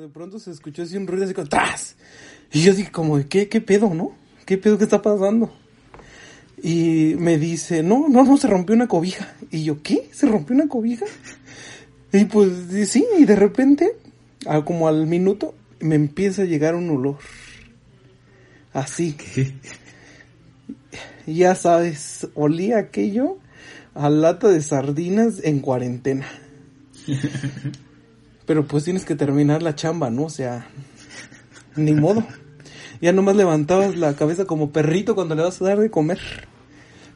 Cuando de pronto se escuchó así un ruido así como ¡tras! Y yo dije como, ¿qué, qué pedo, no? ¿Qué pedo que está pasando? Y me dice, no, no, no, se rompió una cobija. Y yo, ¿qué? ¿Se rompió una cobija? Y pues sí, y de repente, como al minuto, me empieza a llegar un olor. Así. ¿Qué? Ya sabes, olía aquello a lata de sardinas en cuarentena. Pero pues tienes que terminar la chamba, ¿no? O sea, ni modo. Ya nomás levantabas la cabeza como perrito cuando le vas a dar de comer.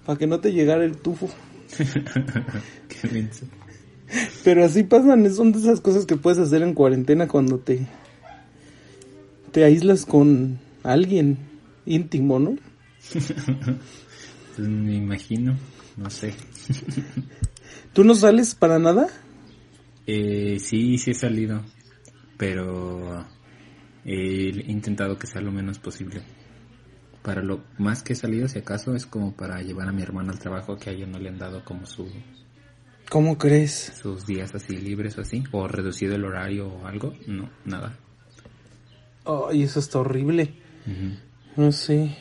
Para que no te llegara el tufo. Qué Pero así pasan, son de esas cosas que puedes hacer en cuarentena cuando te, te aíslas con alguien íntimo, ¿no? Pues me imagino, no sé. ¿Tú no sales para nada? Eh, sí, sí he salido, pero he intentado que sea lo menos posible. Para lo más que he salido, si acaso, es como para llevar a mi hermana al trabajo que a ella no le han dado como su... ¿Cómo crees? Sus días así libres o así, o reducido el horario o algo, no, nada. Ay, eso está horrible. No sé.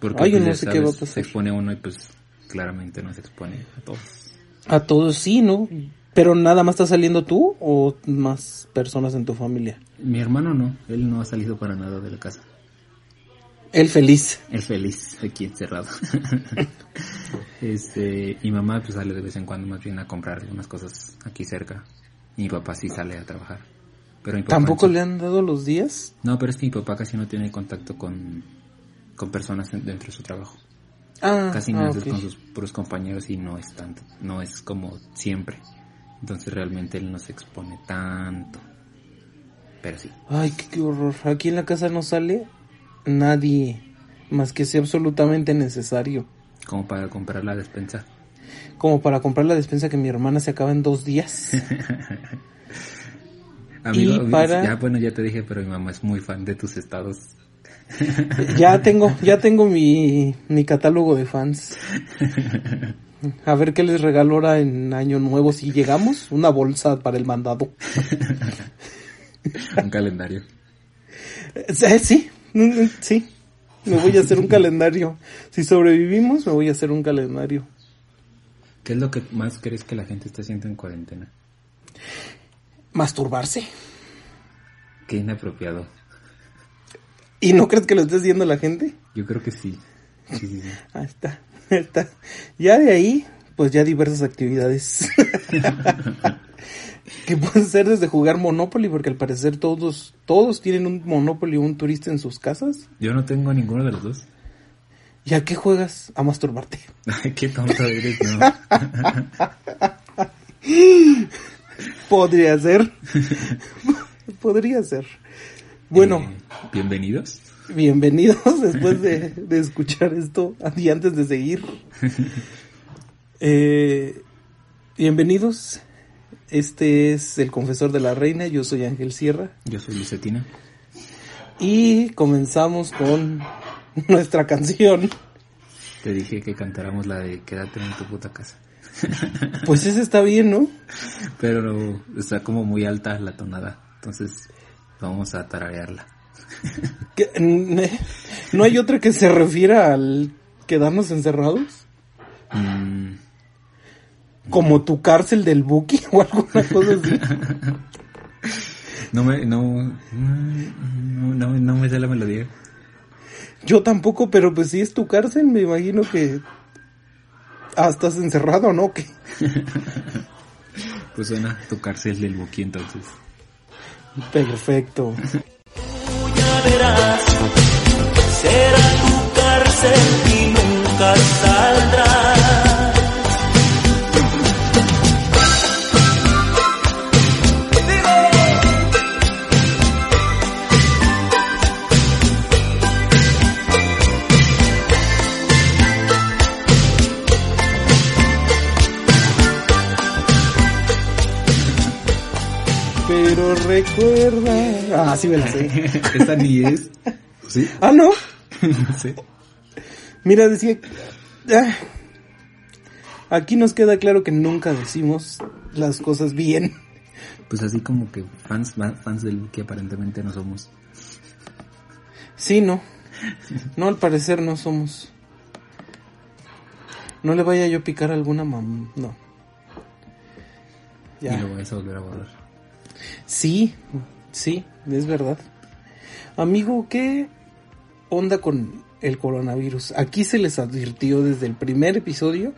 Porque Ay, pues, no sé qué va a pasar. se expone uno y pues claramente no se expone a todos. A todos sí, ¿no? Pero nada más está saliendo tú o más personas en tu familia? Mi hermano no, él no ha salido para nada de la casa. Él feliz. Él feliz, aquí encerrado. este, mi mamá pues sale de vez en cuando más bien a comprar unas cosas aquí cerca. Mi papá sí sale a trabajar. Pero ¿Tampoco le han dado los días? No, pero es que mi papá casi no tiene contacto con, con personas dentro de su trabajo. Ah, casi no ah, con sus puros compañeros y no es tanto, no es como siempre. Entonces realmente él no se expone tanto. Pero sí. Ay, qué, horror. Aquí en la casa no sale nadie más que sea absolutamente necesario. Como para comprar la despensa. Como para comprar la despensa que mi hermana se acaba en dos días. Amigo, para... ya bueno, ya te dije, pero mi mamá es muy fan de tus estados. ya tengo, ya tengo mi, mi catálogo de fans. A ver qué les regalo ahora en Año Nuevo si llegamos. Una bolsa para el mandado. un calendario. Eh, sí, mm, sí. Me voy a hacer un calendario. Si sobrevivimos, me voy a hacer un calendario. ¿Qué es lo que más crees que la gente está haciendo en cuarentena? Masturbarse. Qué inapropiado. ¿Y no crees que lo esté haciendo la gente? Yo creo que sí. Ahí está. Ya de ahí, pues ya diversas actividades. que pueden ser desde jugar Monopoly, porque al parecer todos, todos tienen un Monopoly o un turista en sus casas. Yo no tengo ninguno de los dos. ¿Y a qué juegas? A masturbarte. Ay, qué tonto eres, no. Podría ser. Podría ser. Bueno. Eh, bienvenidos bienvenidos después de, escuchar esto y antes de seguir. Eh, bienvenidos. Este es El Confesor de la Reina. Yo soy Ángel Sierra. Yo soy Lucetina. Y comenzamos con nuestra canción. Te dije que cantáramos la de Quédate en tu puta casa. Pues esa está bien, ¿no? Pero está como muy alta la tonada. Entonces vamos a tararearla. ¿No hay otra que se refiera al quedarnos encerrados? Mm. Como tu cárcel del Buki o alguna cosa así. No me, no, no, no, me da la melodía. Yo tampoco, pero pues si es tu cárcel, me imagino que... Ah, estás encerrado, ¿no? ¿Qué? pues suena tu cárcel del Buki entonces. Perfecto verás, será tu cárcel y nunca saldrás. Pero recuerda Ah, sí me la sé. Esa ni es. ¿Sí? Ah, no. No sé. Mira, decía. ah, aquí nos queda claro que nunca decimos las cosas bien. Pues así como que fans, fans del que aparentemente no somos. Sí, no. No, al parecer no somos. No le vaya yo a picar a alguna mam. No. Y Ya. lo vas a volver a borrar. Sí, sí, es verdad. Amigo, ¿qué onda con el coronavirus? Aquí se les advirtió desde el primer episodio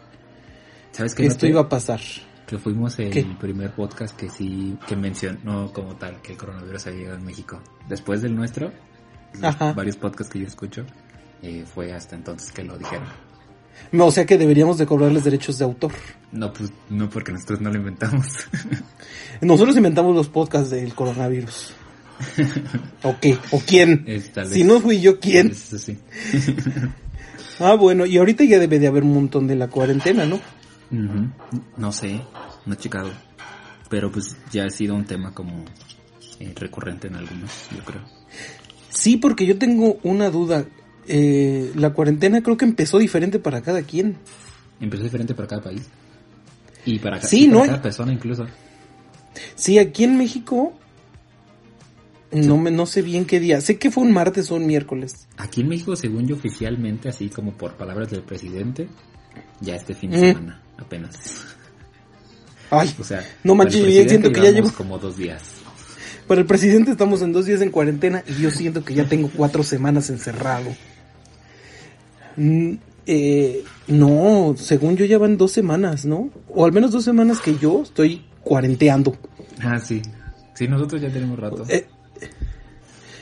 ¿Sabes que esto iba a pasar. Que fuimos el ¿Qué? primer podcast que sí, que mencionó como tal que el coronavirus había llegado a México. Después del nuestro, Ajá. varios podcasts que yo escucho, eh, fue hasta entonces que lo dijeron. No, O sea que deberíamos de cobrarles derechos de autor. No, pues no porque nosotros no lo inventamos. Nosotros inventamos los podcasts del coronavirus. ¿O qué? ¿O quién? Si no fui yo, ¿quién? Eso sí. Ah, bueno, y ahorita ya debe de haber un montón de la cuarentena, ¿no? No sé, no he checado. Pero pues ya ha sido un tema como eh, recurrente en algunos, yo creo. Sí, porque yo tengo una duda. Eh, la cuarentena creo que empezó diferente para cada quien. Empezó diferente para cada país. Y para, Sí, y para ¿no? cada persona incluso. Sí, aquí en México no me no sé bien qué día. Sé que fue un martes o un miércoles. Aquí en México, según yo oficialmente, así como por palabras del presidente, ya este fin de Mm. semana, apenas. Ay, O sea, No manches, yo siento que ya llevo- como dos días. para el presidente estamos en dos días en cuarentena y yo siento que ya tengo cuatro semanas encerrado. Eh, no, según yo ya van dos semanas, ¿no? O al menos dos semanas que yo estoy cuarenteando. Ah, sí. Sí, nosotros ya tenemos rato. Eh,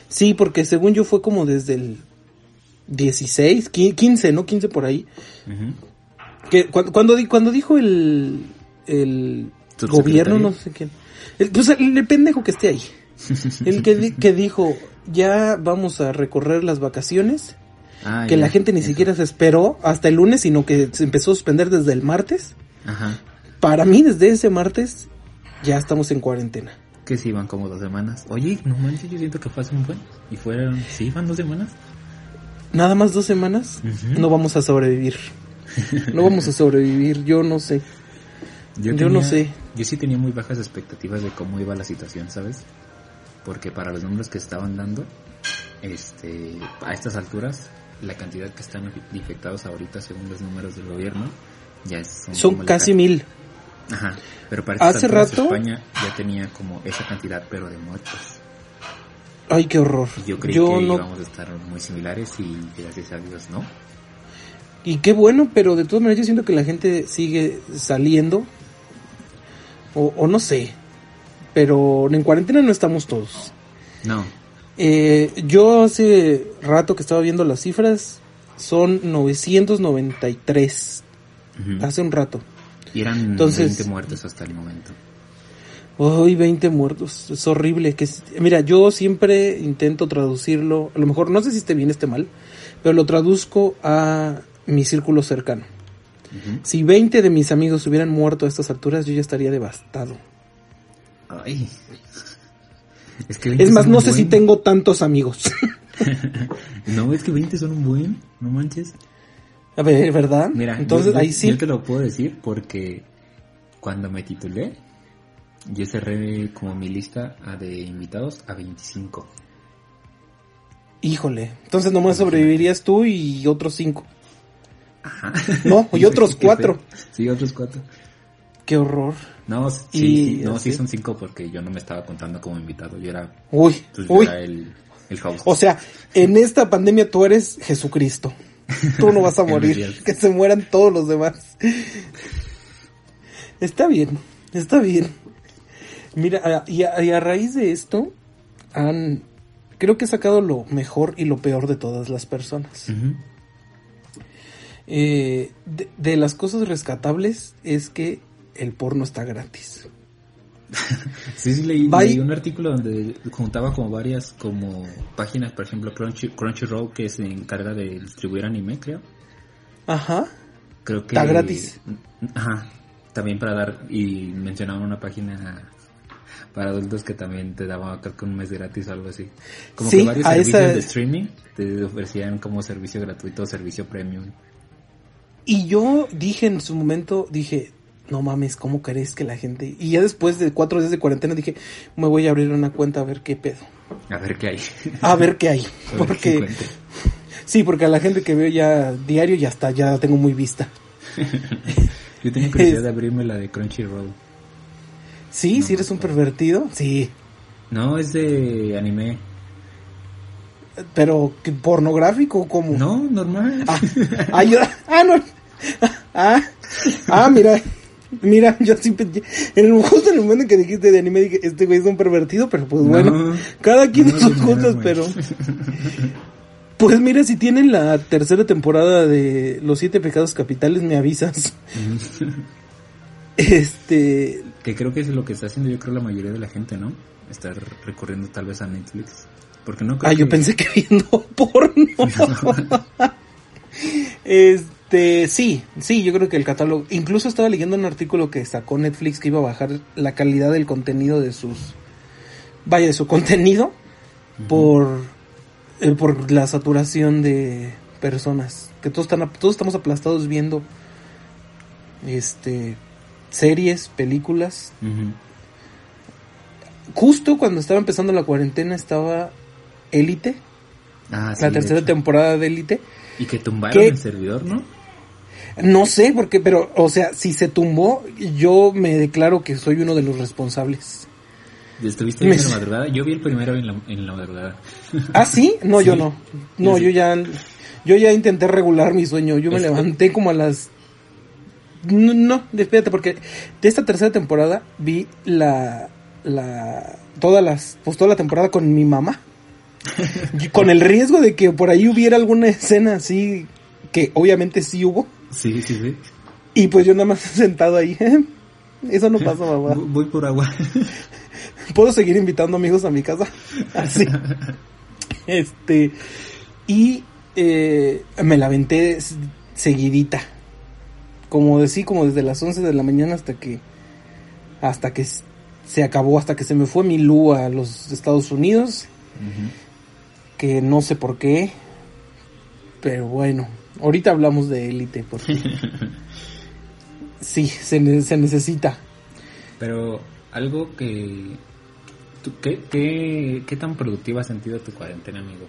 sí, porque según yo fue como desde el 16, qui- 15, ¿no? 15 por ahí. Que cuando, cuando, di- cuando dijo el, el gobierno, no sé quién. El, pues el, el pendejo que esté ahí. El que, que dijo, ya vamos a recorrer las vacaciones. Ah, que ya, la gente ni eso. siquiera se esperó hasta el lunes, sino que se empezó a suspender desde el martes. Ajá. Para mí, desde ese martes, ya estamos en cuarentena. Que sí, van como dos semanas. Oye, no manches, yo siento que fue hace un buen. Y fueron, sí, van dos semanas. Nada más dos semanas, no vamos a sobrevivir. No vamos a sobrevivir, yo no sé. Yo no sé. Yo sí tenía muy bajas expectativas de cómo iba la situación, ¿sabes? Porque para los números que estaban dando, este, a estas alturas, la cantidad que están infectados ahorita, según los números del gobierno, ya es Son casi ca- mil. Ajá. Pero estas Hace alturas, rato- España ya tenía como esa cantidad, pero de muertos. Ay, qué horror. Y yo creí Yo que no íbamos a estar muy similares y gracias a Dios no. Y qué bueno, pero de todas maneras yo siento que la gente sigue saliendo. O, o no sé. Pero en cuarentena no estamos todos. No. Eh, yo hace rato que estaba viendo las cifras. Son 993. Ujú. Hace un rato. Y eran Entonces- 20 muertos hasta el momento. Uy, 20 muertos. Es horrible. Que, es- mira, yo siempre intento traducirlo. A lo mejor no sé si esté bien, esté mal. Pero lo traduzco a mi círculo cercano. Si 20 de mis amigos hubieran muerto a estas alturas, yo ya estaría devastado. Ay. Es que 20 Es más, no sé si tengo tantos amigos. No, es que 20 son un buen. No manches. A ver, ¿verdad? Mira, entonces yo- yo- ahí sí. Yo te lo puedo decir porque cuando me titulé, yo cerré como mi lista de invitados a 25. Híjole. Entonces nomás sobrevivirías tú y otros cinco. Ajá. No, y otros Qué cuatro. feo. Sí, otros cuatro. Qué horror. No, sí, Y no, sí son cinco porque yo no me estaba contando como invitado, yo era, Uy, pues, yo uy. era el, el host. O sea, en esta pandemia tú eres Jesucristo. Tú no vas a morir. Que se mueran todos los demás. Está bien, está bien. Mira, y a, y a raíz de esto, han, creo que he sacado lo mejor y lo peor de todas las personas. Eh, de, de las cosas rescatables es que el porno está gratis. Sí, sí, leí, un artículo donde juntaba como varias como páginas, por ejemplo, Crunchy, Crunchyroll que se encarga de distribuir anime, creo. Ajá. Creo que... Está gratis. Ajá. También para dar... Y mencionaban una página... para adultos que también te daban creo que un mes gratis o algo así. Como Sí, que varios servicios esa- de streaming te ofrecían como servicio gratuito o servicio premium. Y yo dije en su momento, dije, no mames, ¿cómo crees que la gente? Y ya después de cuatro días de cuarentena dije, me voy a abrir una cuenta a ver qué pedo. A ver qué hay. A ver qué hay. Porque, sí, porque a la gente que veo ya diario ya está, ya tengo muy vista. Yo tenía curiosidad de abrirme la de Crunchyroll. Sí, No, si eres un pervertido, sí. No, es de anime. Pero, ¿qué, ¿pornográfico o cómo? No, normal. Ah, ah, yo- ah, no. Ah, ah, mira. Mira, yo siempre, en el, justo en el momento que dijiste de anime, dije, este güey es un pervertido, pero pues bueno, No, cada quien no, sus no, güey. pero... Pues mira, si tienen la tercera temporada de Los Siete Pecados Capitales, me avisas. Este, Que creo que es lo que está haciendo yo creo la mayoría de la gente, ¿no? Estar recurriendo tal vez a Netflix. Porque no creo ah, yo que- pensé que viendo porno. Este, sí, sí, yo creo que el catálogo. Incluso estaba leyendo un artículo que sacó Netflix que iba a bajar la calidad del contenido de sus. Vaya, de su contenido por. eh, por la saturación de personas. Que todos, están, todos estamos aplastados viendo. Este. Series, películas. Justo cuando estaba empezando la cuarentena estaba Élite, Ah, sí, la tercera temporada de Élite. Y que tumbaron el servidor, ¿no? No sé, porque, pero, o sea, si se tumbó, yo me declaro que soy uno de los responsables. ¿Estuviste en la madrugada? Yo vi el primero en la, en la madrugada. ¿Ah, sí? No, yo no. No, Yo ya, yo ya intenté regular mi sueño. Yo me Este- levanté como a las... No, no, espérate, porque de esta tercera temporada vi la, la, todas las, pues toda la temporada con mi mamá. Con el riesgo de que por ahí hubiera alguna escena así, que obviamente sí hubo. Sí, sí, sí. Y pues yo nada más sentado ahí. Eso no pasa, mamá. Voy- por agua. Puedo seguir invitando amigos a mi casa. Así. Este. Y eh, me la aventé seguidita. Como decí, como desde las 11 de la mañana hasta que. Hasta que se acabó, hasta que se me fue mi Lu a los Estados Unidos. Que no sé por qué. Pero bueno, ahorita hablamos de élite. Porque... sí, se, ne- se necesita. Pero algo que... ¿tú qué, qué, ¿Qué tan productiva has sentido tu cuarentena, amigo?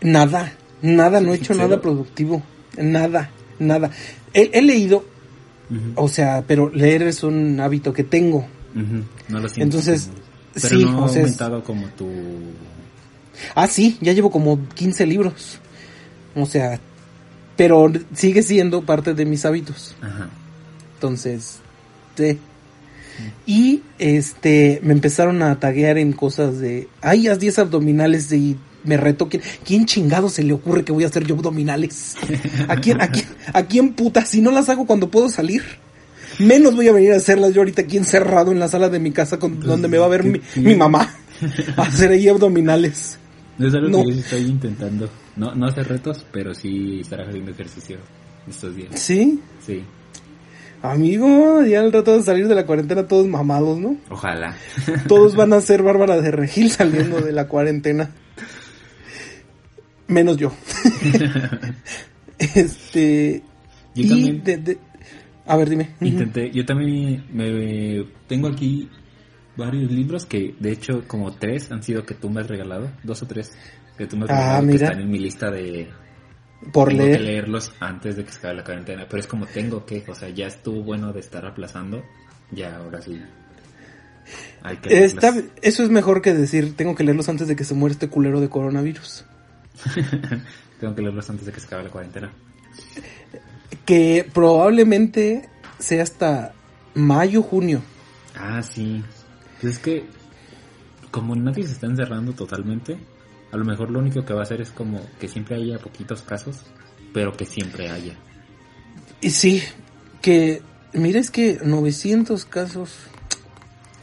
Nada, nada, no he hecho nada productivo. Nada, nada. He, he leído, o sea, pero leer es un hábito que tengo. No lo siento. Entonces, pero sí, no o ha sea, es- aumentado como tu... Ah, sí, ya llevo como 15 libros. O sea, pero sigue siendo parte de mis hábitos. Ajá. Entonces, sí. Y este, me empezaron a taguear en cosas de, ay, haz 10 abdominales y me reto. ¿Quién, ¿Quién chingado se le ocurre que voy a hacer yo abdominales? ¿A quién, a quién, a quién puta? Si no las hago cuando puedo salir. Menos voy a venir a hacerlas yo ahorita aquí encerrado en la sala de mi casa con, Pues, donde me va a ver ¿qué mi, mi mamá. A hacer ahí abdominales. Es algo No. que yo estoy intentando. No, no hacer retos, pero sí estar haciendo ejercicio estos días. ¿Sí? Sí. Amigo, ya al rato de salir de la cuarentena todos mamados, ¿no? Ojalá. Todos van a ser Bárbara de Regil saliendo de la cuarentena. Menos yo. este. Yo y también. de- de- a ver, dime. Intenté, yo también me tengo aquí varios libros que de hecho como tres han sido que tú me has regalado, dos o tres que tú me has Ah, regalado que mira. están en mi lista de Por tengo leer. que leerlos antes de que se acabe la cuarentena, pero es como tengo que, o sea, ya estuvo bueno de estar aplazando, ya ahora sí. Hay que Está- eso es mejor que decir, tengo que leerlos antes de que se muera este culero de coronavirus. tengo que leerlos antes de que se acabe la cuarentena. Que probablemente sea hasta mayo, junio. Ah, sí. Pues es que como nadie se está encerrando totalmente, a lo mejor lo único que va a hacer es como que siempre haya poquitos casos, pero que siempre haya. Y sí, que, mira, es que 900 casos.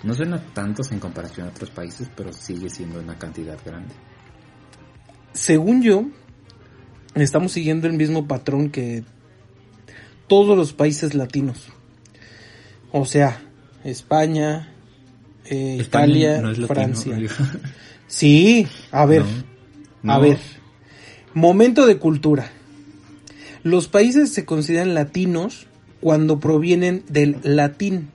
No suena tantos en comparación a otros países, pero sigue siendo una cantidad grande. Según yo, estamos siguiendo el mismo patrón que todos los países latinos. O sea, España, eh, España Italia, no es latino, Francia. Sí, a ver, No. a ver. Momento de cultura. Los países se consideran latinos cuando provienen del latín,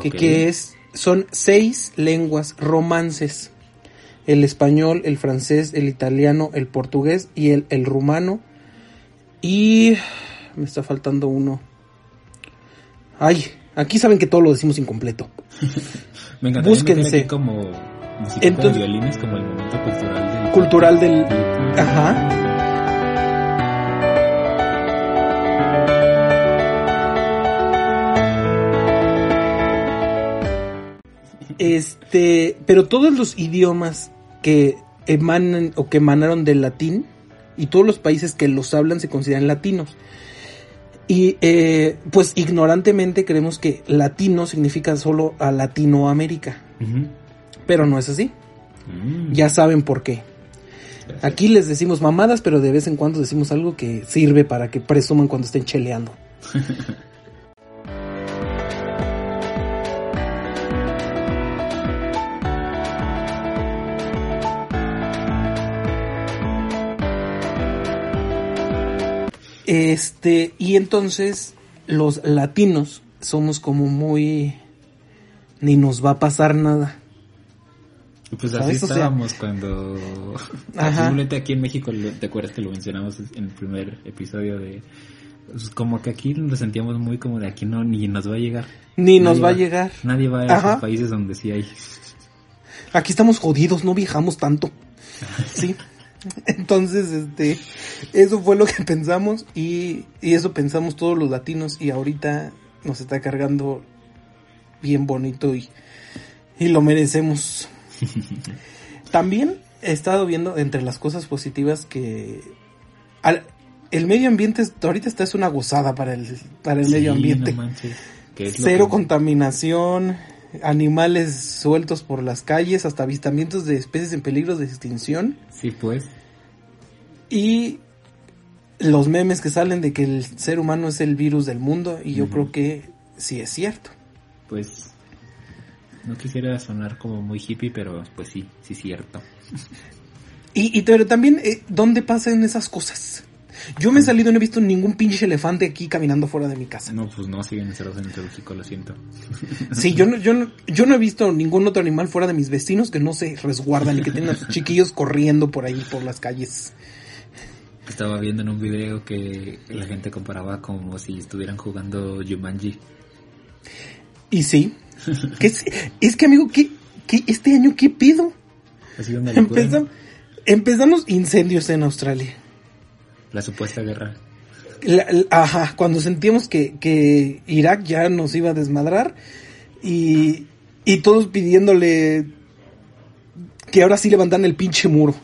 que, es son seis lenguas romances. El español, el francés, el italiano, el portugués y el, el rumano. Y me está faltando uno. Ay, aquí saben que todo lo decimos incompleto. Encantaría Búsquense. como musiquita Entonces- de violines como el momento cultural del Cultural del... Ajá. Este, pero todos los idiomas que emanan o que emanaron del latín y todos los países que los hablan se consideran latinos. Y eh, pues ignorantemente creemos que latino significa solo a Latinoamérica, Ujú. Pero no es así. Mm. Ya saben por qué. Aquí les decimos mamadas, pero de vez en cuando decimos algo que sirve para que presuman cuando estén cheleando. Este, y entonces los latinos somos como muy ni nos va a pasar nada. Pues así ¿Sabes? O sea- estábamos cuando... Ajá. Simplemente aquí en México, ¿te acuerdas que lo mencionamos en el primer episodio de... pues, como que aquí nos sentíamos muy como de aquí no, ni nos va a llegar. Ni nos va a llegar. Nadie va a Ajá. esos países donde sí hay... Aquí estamos jodidos, no viajamos tanto. Sí. Entonces, este, eso fue lo que pensamos y, y eso pensamos todos los latinos y ahorita nos está cargando bien bonito y, y lo merecemos. También he estado viendo entre las cosas positivas que al- el medio ambiente ahorita está es una gozada para el, para el Sí, medio ambiente. no manches, que es lo Cero que- contaminación, animales sueltos por las calles, hasta avistamientos de especies en peligro de extinción Sí, pues. y los memes que salen de que el ser humano es el virus del mundo y yo creo que sí es cierto. Pues no quisiera sonar como muy hippie, pero pues sí, sí es cierto. Y, y pero también, eh, ¿dónde pasan esas cosas? Yo me he salido y no he visto ningún pinche elefante aquí caminando fuera de mi casa. No, pues no, siguen encerrados en el zoológico, lo siento. Sí, yo no, yo no, yo no he visto ningún otro animal fuera de mis vecinos que no se resguardan y que tengan a sus chiquillos corriendo por ahí, por las calles. Estaba viendo en un video que la gente comparaba como si estuvieran jugando Jumanji. Y sí, es, es que amigo, ¿qué, qué, este año qué pido? Ha sido una locura. Empezam- empezamos incendios en Australia. La supuesta guerra. La- la- ajá, cuando sentíamos que, que Irak ya nos iba a desmadrar y, y todos pidiéndole que ahora sí levantan el pinche muro.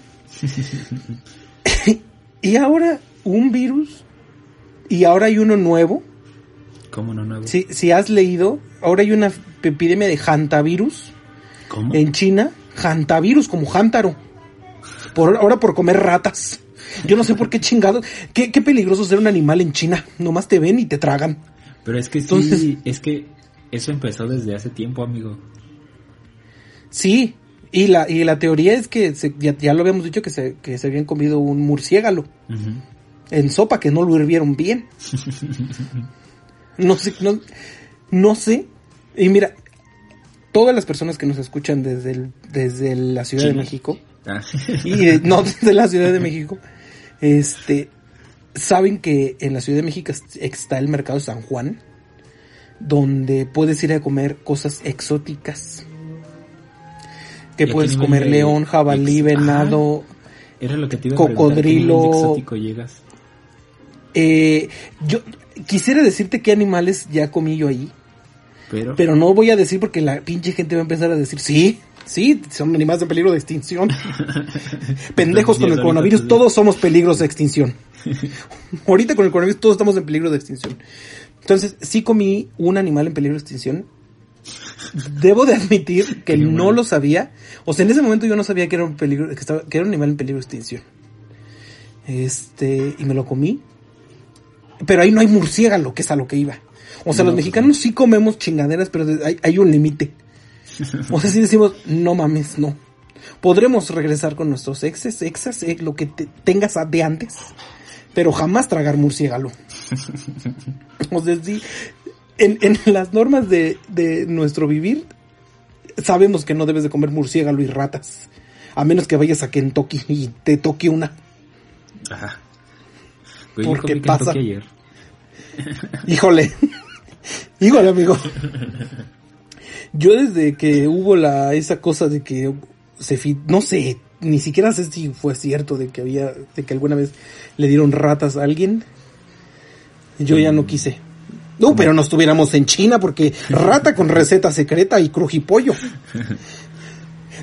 y ahora un virus y ahora hay uno nuevo. ¿Cómo no nuevo? Si, si has leído, ahora hay una epidemia de hantavirus ¿Cómo? en China. Hantavirus, como jántaro. Por, ahora por comer ratas. Yo no sé por qué chingados. Qué, qué peligroso ser un animal en China. Nomás te ven y te tragan. Pero es que sí, Entonces- es que eso empezó desde hace tiempo, amigo. Sí, y la, y la teoría es que se- ya, ya lo habíamos dicho que se, que se habían comido un murciélago Ujú. en sopa que no lo hirvieron bien. No sé, no, no sé. Y mira, todas las personas que nos escuchan desde, el- desde la Ciudad de. México, Ah. y no desde la Ciudad de México, este, saben que en la Ciudad de México est- está el mercado de San Juan, donde puedes ir a comer cosas exóticas. Que ¿Y a qué puedes comer león, jabalí, ex- venado. Era lo que te iba a preguntar, ¿qué Cocodrilo. exótico llegas? Eh, yo quisiera decirte qué animales ya comí yo ahí, Pero, pero no voy a decir porque la pinche gente va a empezar a decir, sí, sí, son animales en peligro de extinción. Pendejos con el coronavirus, todos somos peligros de extinción. Ahorita con el coronavirus todos estamos en peligro de extinción. Entonces, sí comí un animal en peligro de extinción. Debo de admitir que no lo sabía. O sea, en ese momento yo no sabía que era un peligro, que, estaba, que era un animal en peligro de extinción. Este, y me lo comí. Pero ahí no hay murciélago, que es a lo que iba. O sea, No, los pues mexicanos sí comemos chingaderas, pero hay, hay un límite. O sea, si decimos, no mames, no. Podremos regresar con nuestros exes, exas, eh, lo que te- tengas de antes, pero jamás tragar murciélago. O sea, sí, en, en las normas de, de nuestro vivir, sabemos que no debes de comer murciélago y ratas. A menos que vayas a Kentucky y te toque una. Ajá. Güey, ¿Por yo qué comí pasa? Ayer. Híjole. Híjole, amigo. Yo desde que hubo la esa cosa de que se no sé, ni siquiera sé si fue cierto de que había de que alguna vez le dieron ratas a alguien. Yo ya no quise. No, pero no estuviéramos en China porque rata con receta secreta y crujipollo.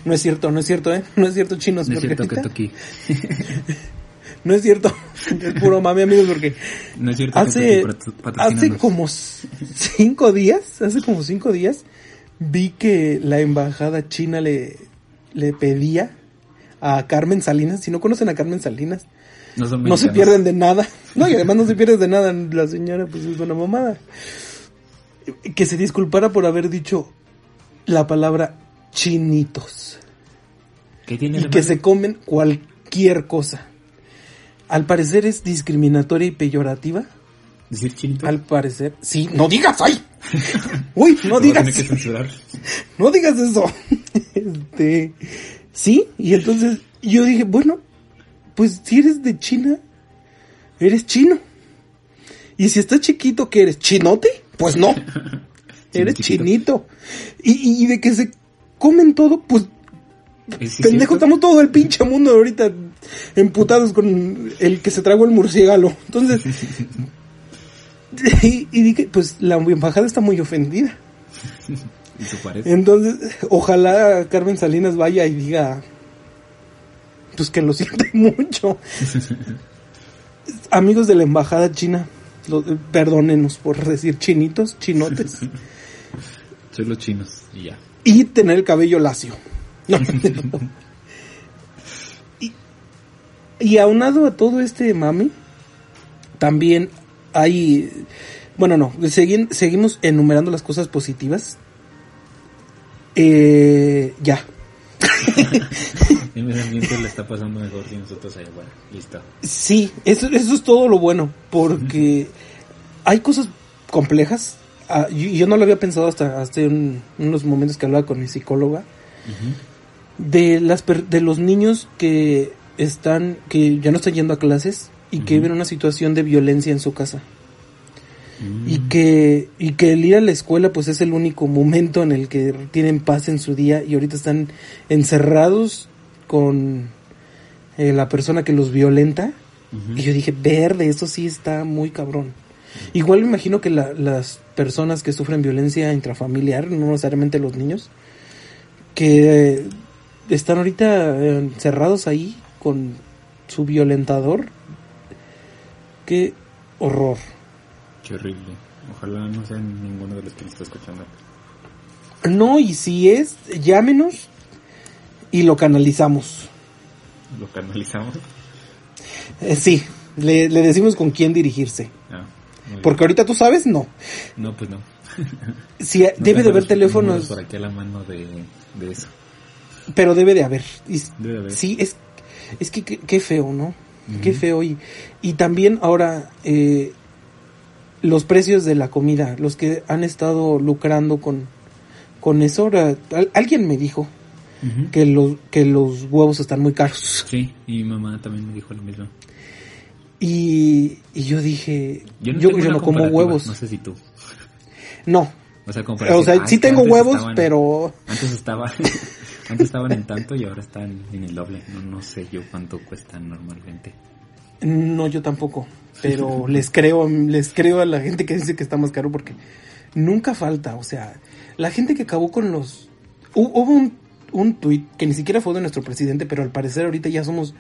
No es cierto, no es cierto, ¿eh? No es cierto, chinos. No es cierto Kentucky. No es cierto. Es puro mame, amigos, porque No es cierto hace, hace como cinco días, hace como cinco días, vi que la embajada china le, le pedía a Carmen Salinas, si no conocen a Carmen Salinas, No, son no se pierden de nada. No, y además no se pierde de nada, la señora pues es una mamada. Que se disculpara por haber dicho la palabra chinitos ¿Qué tiene y que se comen cualquier cosa. Al parecer es discriminatoria y peyorativa. ¿Decir chinito? Al parecer, sí, no digas, ay. Uy, no digas, que no digas eso. Este, sí, y entonces yo dije, bueno, pues si eres de China, eres chino. Y si estás chiquito, ¿qué eres? ¿Chinote? Pues no. Eres chinito. Y, de que se comen todo, pues ¿Es sí Pendejo, cierto? estamos todo el pinche mundo ahorita emputados con el que se tragó el murciélago. Entonces, y, y dije, pues la embajada está muy ofendida. Entonces, ojalá Carmen Salinas vaya y diga, pues que lo siente mucho. Amigos de la embajada china, lo- perdónenos por decir chinitos, chinotes. Soy los chinos y ya. y tener el cabello lacio. No. y aunado a todo este mami, también hay, bueno, no, segui- seguimos enumerando las cosas positivas. Eh, ya. El medio ambiente le está pasando mejor que nosotros allá afuera. Listo. Sí, eso, eso es todo lo bueno, porque hay cosas complejas. Ah, yo, yo no lo había pensado hasta hace un- unos momentos que hablaba con mi psicóloga. de las per- de los niños que están que ya no están yendo a clases y que viven una situación de violencia en su casa. Mm. y que y que el ir a la escuela pues es el único momento en el que tienen paz en su día y ahorita están encerrados con eh, la persona que los violenta. Y yo dije verde eso sí está muy cabrón igual me imagino que la- las personas que sufren violencia intrafamiliar no necesariamente los niños que están ahorita eh, encerrados ahí con su violentador. Qué horror. Qué horrible. Ojalá no sea ninguno de los que nos está escuchando. No, y si es, llámenos y lo canalizamos. Lo canalizamos. Eh, sí, le, le decimos con quién dirigirse. Ah. Porque ahorita tú sabes, no. No, pues no. Si, No debe de haber teléfonos, Por aquí a la mano de, de eso. pero debe de haber. Y- Debe de haber. Sí, es, es que qué, feo, ¿no? Qué feo. Y, y también ahora eh, los precios de la comida, los que han estado lucrando con, con eso. Ahora, al- alguien me dijo que los, que los huevos están muy caros. Sí, y mi mamá también me dijo lo mismo. Y, y yo dije, yo, Yo no, yo, una no como huevos. No sé si tú. No, O sea, o sea, "Ah, sí tengo huevos, estaban- pero Antes estaba, antes estaban en tanto y ahora están en el doble. No, no sé yo cuánto cuestan normalmente. no, yo tampoco. Pero les creo, les creo a la gente que dice que está más caro porque nunca falta. O sea, la gente que acabó con los... hu- Hubo un, un tuit que ni siquiera fue de nuestro presidente, pero al parecer ahorita ya somos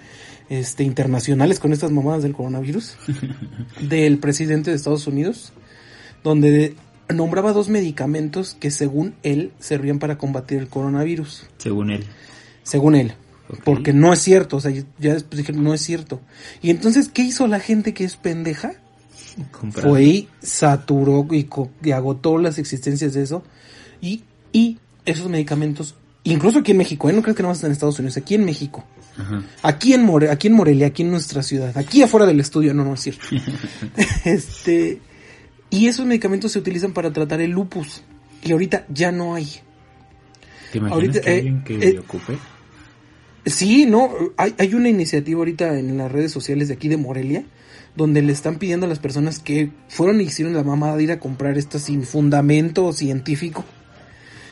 este, internacionales con estas mamadas del coronavirus. del presidente de Estados Unidos, donde nombraba dos medicamentos que según él servían para combatir el coronavirus. Según él. Según él. Porque no es cierto, o sea, ya después dije, no es cierto. Y entonces, ¿qué hizo la gente que es pendeja? Fue y saturó y, agotó las existencias de eso. Y, y esos medicamentos, incluso aquí en México, ¿eh? no creo que no vas en Estados Unidos, aquí en México, Ajá. aquí en, More aquí en Morelia, aquí en nuestra ciudad, aquí afuera del estudio, no, no es cierto. este, y esos medicamentos se utilizan para tratar el lupus, y ahorita ya no hay. ¿Te imaginas Ahorita, que eh, alguien que eh, ocupe? Sí, no, hay, hay una iniciativa ahorita en las redes sociales de aquí de Morelia, donde le están pidiendo a las personas que fueron y hicieron la mamada de ir a comprar esto sin fundamento científico,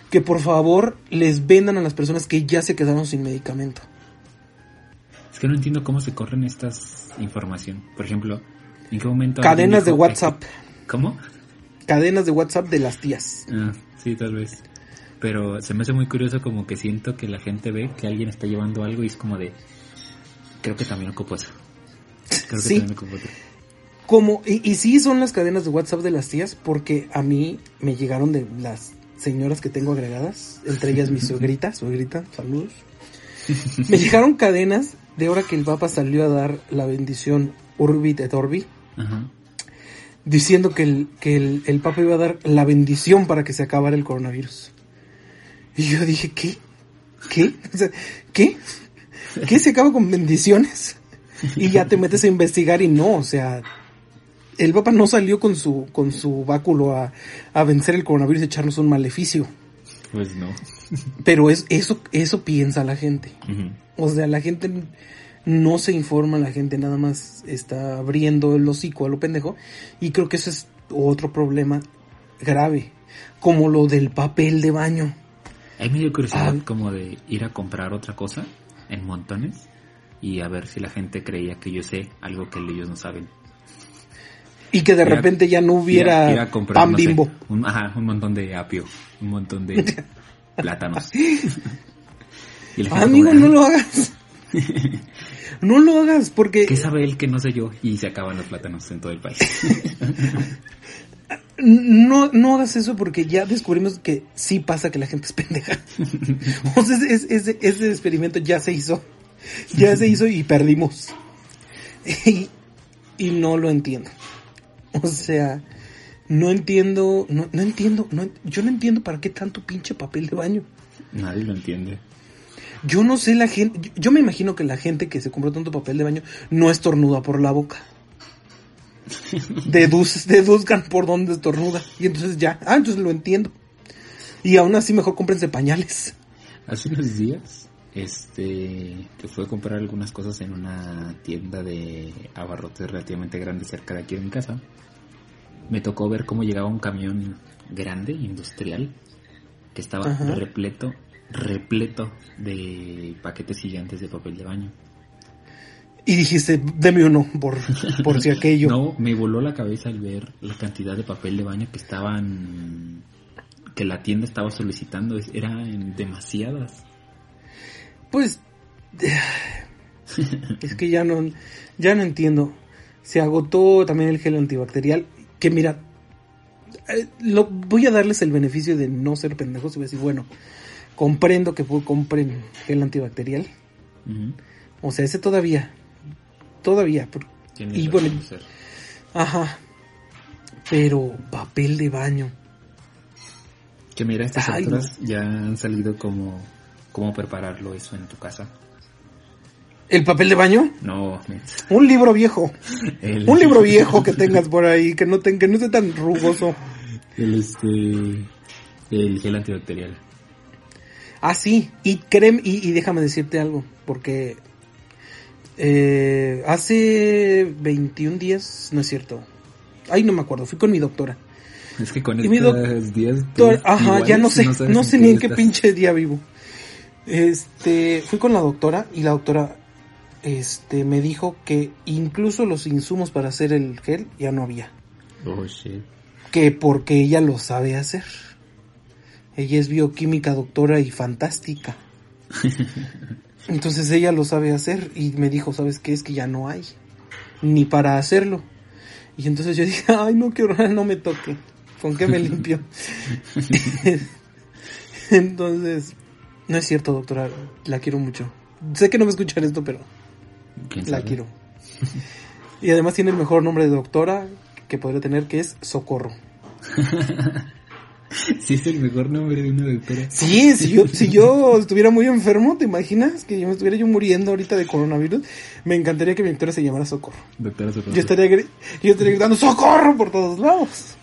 que por favor les vendan a las personas que ya se quedaron sin medicamento. Es que no entiendo cómo se corren estas información. Por ejemplo, ¿en qué momento... Cadenas de WhatsApp, ¿Cómo? cadenas de WhatsApp de las tías. Ah, sí, tal vez. Pero se me hace muy curioso como que siento que la gente ve que alguien está llevando algo y es como de... Creo que también ocupo eso. Creo que Sí. también ocupo eso. Como, y, y sí son las cadenas de WhatsApp de las tías, porque a mí me llegaron de las señoras que tengo agregadas, entre ellas mi suegrita, suegrita, saludos. Me llegaron cadenas de ahora que el Papa salió a dar la bendición Urbit et Orbi, Ajá. Diciendo que el, que el, el Papa iba a dar la bendición para que se acabara el coronavirus. Y yo dije, ¿qué? ¿Qué? O sea, ¿Qué? ¿Qué se acaba con bendiciones? Y ya te metes a investigar y no, o sea, el Papa no salió con su, con su báculo a, a vencer el coronavirus y echarnos un maleficio. Pues no. Pero es, eso, eso piensa la gente. O sea, la gente no se informa, la gente nada más está abriendo el hocico a lo pendejo. Y creo que ese es otro problema grave. Como lo del papel de baño. Hay medio curiosidad Ah. como de ir a comprar otra cosa en montones y a ver si la gente creía que yo sé algo que ellos no saben. Y que de Ir a- repente ya no Ir a- hubiera ir a comprar, pan no sé, bimbo. un, ajá, un montón de apio, un montón de plátanos. Y la gente Amigo, como no lo hagas. no lo hagas porque ¿Qué sabe él que no sé yo? Y se acaban los plátanos en todo el país. no, no hagas eso porque ya descubrimos que sí pasa que la gente es pendeja. o sea, ese, ese- ese experimento ya se hizo. Ya se hizo y perdimos. Y, y no lo entiendo. O sea, no entiendo, no, no entiendo, no, yo no entiendo para qué tanto pinche papel de baño. Nadie lo entiende. Yo no sé la gente, yo, me imagino que la gente que se compró tanto papel de baño no estornuda por la boca. Deduz- deduzcan por dónde estornuda. Y entonces ya, ah, entonces lo entiendo. Y aún así mejor cómprense pañales. Hace unos días, este, que fue a comprar algunas cosas en una tienda de abarrotes relativamente grande cerca de aquí de mi casa, me tocó ver cómo llegaba un camión grande, industrial, que estaba Ajá. repleto, repleto de paquetes gigantes de papel de baño. Y dijiste, deme uno por, por si aquello. No, me voló la cabeza al ver la cantidad de papel de baño que estaban, que la tienda estaba solicitando, eran demasiadas. Pues es que ya no ya no entiendo. Se agotó también el gel antibacterial, que mira, eh, lo, voy a darles el beneficio de no ser pendejos y voy a decir, bueno, comprendo que compren gel antibacterial. O sea, ese todavía todavía por- y bueno, ajá. Pero papel de baño. Que mira, estas Ay, alturas ya han salido como cómo prepararlo eso en tu casa. ¿El papel de baño? No, Un libro viejo. el, Un libro viejo que tengas por ahí, que no, ten- que no esté tan rugoso. el este el gel antibacterial. Ah, sí, y creme, y, y déjame decirte algo, porque eh, hace 21 días, no es cierto, ay no me acuerdo, fui con mi doctora. Es que con estos días Doctor, todos ajá, ya no sé, no, sé ni en qué estás. pinche día vivo. Este, fui con la doctora y la doctora este me dijo que incluso los insumos para hacer el gel ya no había, Oh shit. que porque ella lo sabe hacer. Ella es bioquímica doctora y fantástica. Entonces ella lo sabe hacer y me dijo, ¿sabes qué? Es que ya no hay. Ni para hacerlo. Y entonces yo dije, ay, no quiero, no me toque. ¿Con qué me limpio? entonces, no es cierto, doctora. La quiero mucho. Sé que no me escuchan esto, pero ¿Quién la quiero. Y además tiene el mejor nombre de doctora que podría tener, que es Socorro. Sí, es el mejor nombre de una doctora. Sí, si yo, si yo estuviera muy enfermo, ¿te imaginas? Que yo me estuviera yo muriendo ahorita de coronavirus. Me encantaría que mi doctora se llamara Socorro. Doctora Socorro. Yo estaría, yo estaría gritando ¡Socorro! por todos lados.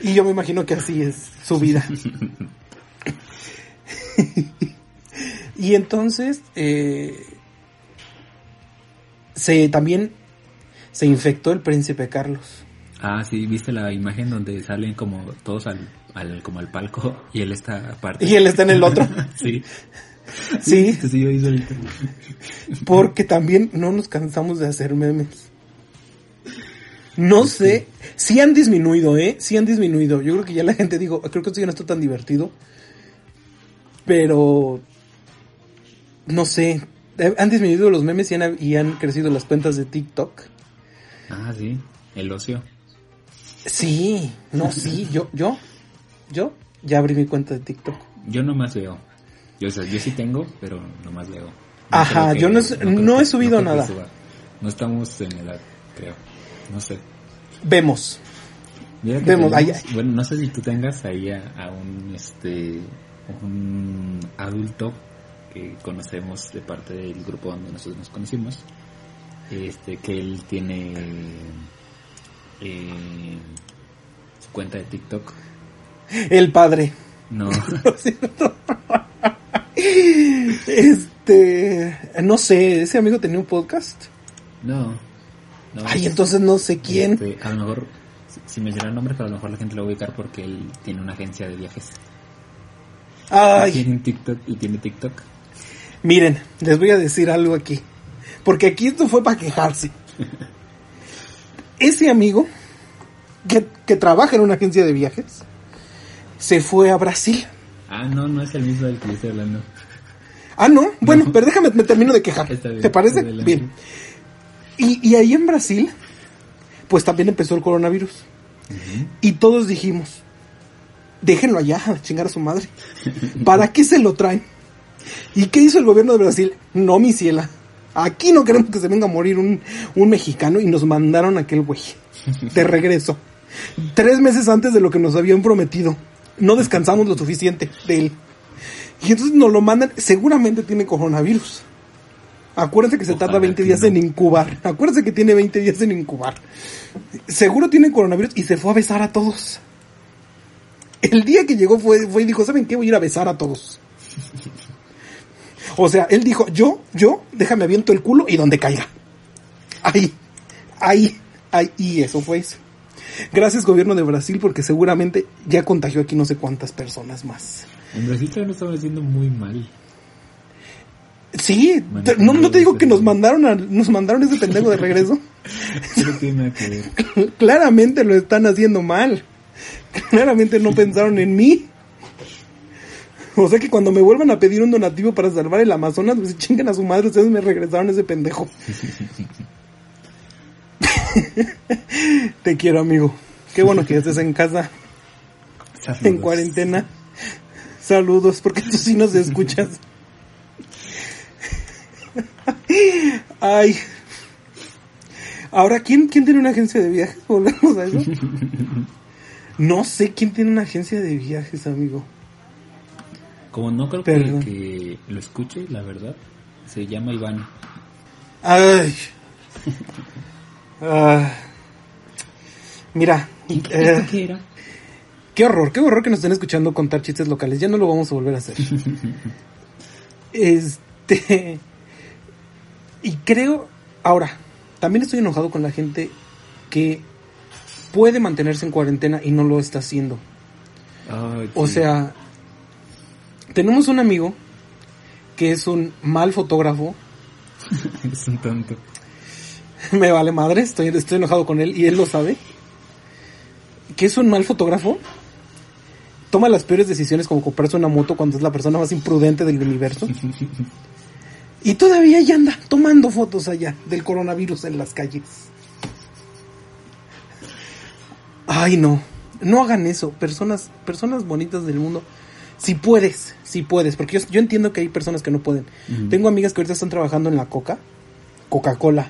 Y yo me imagino que así es su vida. y entonces, eh, se también se infectó el príncipe Carlos. Ah, sí, viste la imagen donde salen como todos al, al como al palco y él está aparte. Y él está en el otro. sí. Sí, Sí, yo hice ahorita. porque también no nos cansamos de hacer memes. No sé, sí han disminuido, ¿eh? Sí han disminuido. Yo creo que ya la gente digo, creo que esto ya no está tan divertido. Pero, no sé, eh, han disminuido los memes y han, y han crecido las cuentas de TikTok. Ah, sí, el ocio. Sí, no, sí, yo, yo, yo ya abrí mi cuenta de TikTok. Yo nomás veo. Yo, o sea, yo sí tengo, pero nomás veo. No Ajá, yo no no he subido nada. No estamos en edad, creo. No sé. Vemos. Mira que Vemos, tenemos- ahí- bueno, no sé si tú tengas ahí a, a un este un adulto que conocemos de parte del grupo donde nosotros nos conocimos, este que él tiene eh, su cuenta de TikTok. El padre. No. Este, no sé, ese amigo tenía un podcast. no, no. Ay, entonces no sé quién. Este, a lo mejor, si- si menciona el nombre, pero a lo mejor la gente lo va a ubicar porque él tiene una agencia de viajes. Ay, Tiene TikTok y tiene TikTok. miren, les voy a decir algo aquí. Porque aquí esto fue para quejarse. Ese amigo que, que trabaja en una agencia de viajes se fue a Brasil. Ah, no, no es el mismo del que yo estoy hablando. Ah, no. Bueno, pero déjame, me termino de quejar. Está bien, ¿Te parece? Bien. Y, y ahí en Brasil, pues también empezó el coronavirus. Y todos dijimos, déjenlo allá, a chingar a su madre. ¿Para qué se lo traen? ¿Y qué hizo el gobierno de Brasil? No, mi ciela. Aquí no queremos que se venga a morir un, un mexicano y nos mandaron a aquel güey. De regreso. Tres meses antes de lo que nos habían prometido. No descansamos lo suficiente de él. Y entonces nos lo mandan. Seguramente tiene coronavirus. Acuérdense que se Ojalá tarda 20 que días no. en incubar. Acuérdense que tiene 20 días en incubar. Seguro tiene coronavirus y se fue a besar a todos. El día que llegó fue, fue y dijo, ¿saben qué? Voy a ir a besar a todos. O sea, él dijo, yo, yo, déjame aviento el culo y donde caiga. Ahí, ahí, ahí, y eso fue eso. Gracias gobierno de Brasil porque seguramente ya contagió aquí no sé cuántas personas más. En Brasil también lo estaban haciendo muy mal. Sí, no, no te digo que nos mandaron a, nos mandaron ese pendejo de regreso. Eso no tiene nada que ver. Claramente lo están haciendo mal. Claramente no pensaron en mí. O sea que cuando me vuelvan a pedir un donativo para salvar el Amazonas, pues chingan a su madre, ustedes me regresaron ese pendejo. Te quiero, amigo. Qué bueno que estés en casa, en Saludos. cuarentena. Saludos, porque tú sí nos escuchas. Ay. Ahora, ¿quién, ¿quién tiene una agencia de viajes? Volvemos a eso. No sé quién tiene una agencia de viajes, amigo. Como no creo que, que lo escuche, la verdad, se llama Iván. Ay. Ah. Mira, eh, ¿Qué era? qué horror, qué horror que nos estén escuchando contar chistes locales. Ya no lo vamos a volver a hacer. Este. Y creo. Ahora, también estoy enojado con la gente que puede mantenerse en cuarentena y no lo está haciendo. Ay, O sea, tenemos un amigo que es un mal fotógrafo. es un tonto. Me vale madre, estoy, estoy enojado con él y él lo sabe. Que es un mal fotógrafo. Toma las peores decisiones como comprarse una moto cuando es la persona más imprudente del universo. Y todavía ya anda tomando fotos allá del coronavirus en las calles. Ay, no. No hagan eso. Personas, personas bonitas del mundo. Si puedes, si puedes. Porque yo, yo entiendo que hay personas que no pueden. Tengo amigas que ahorita están trabajando en la coca. Coca-Cola.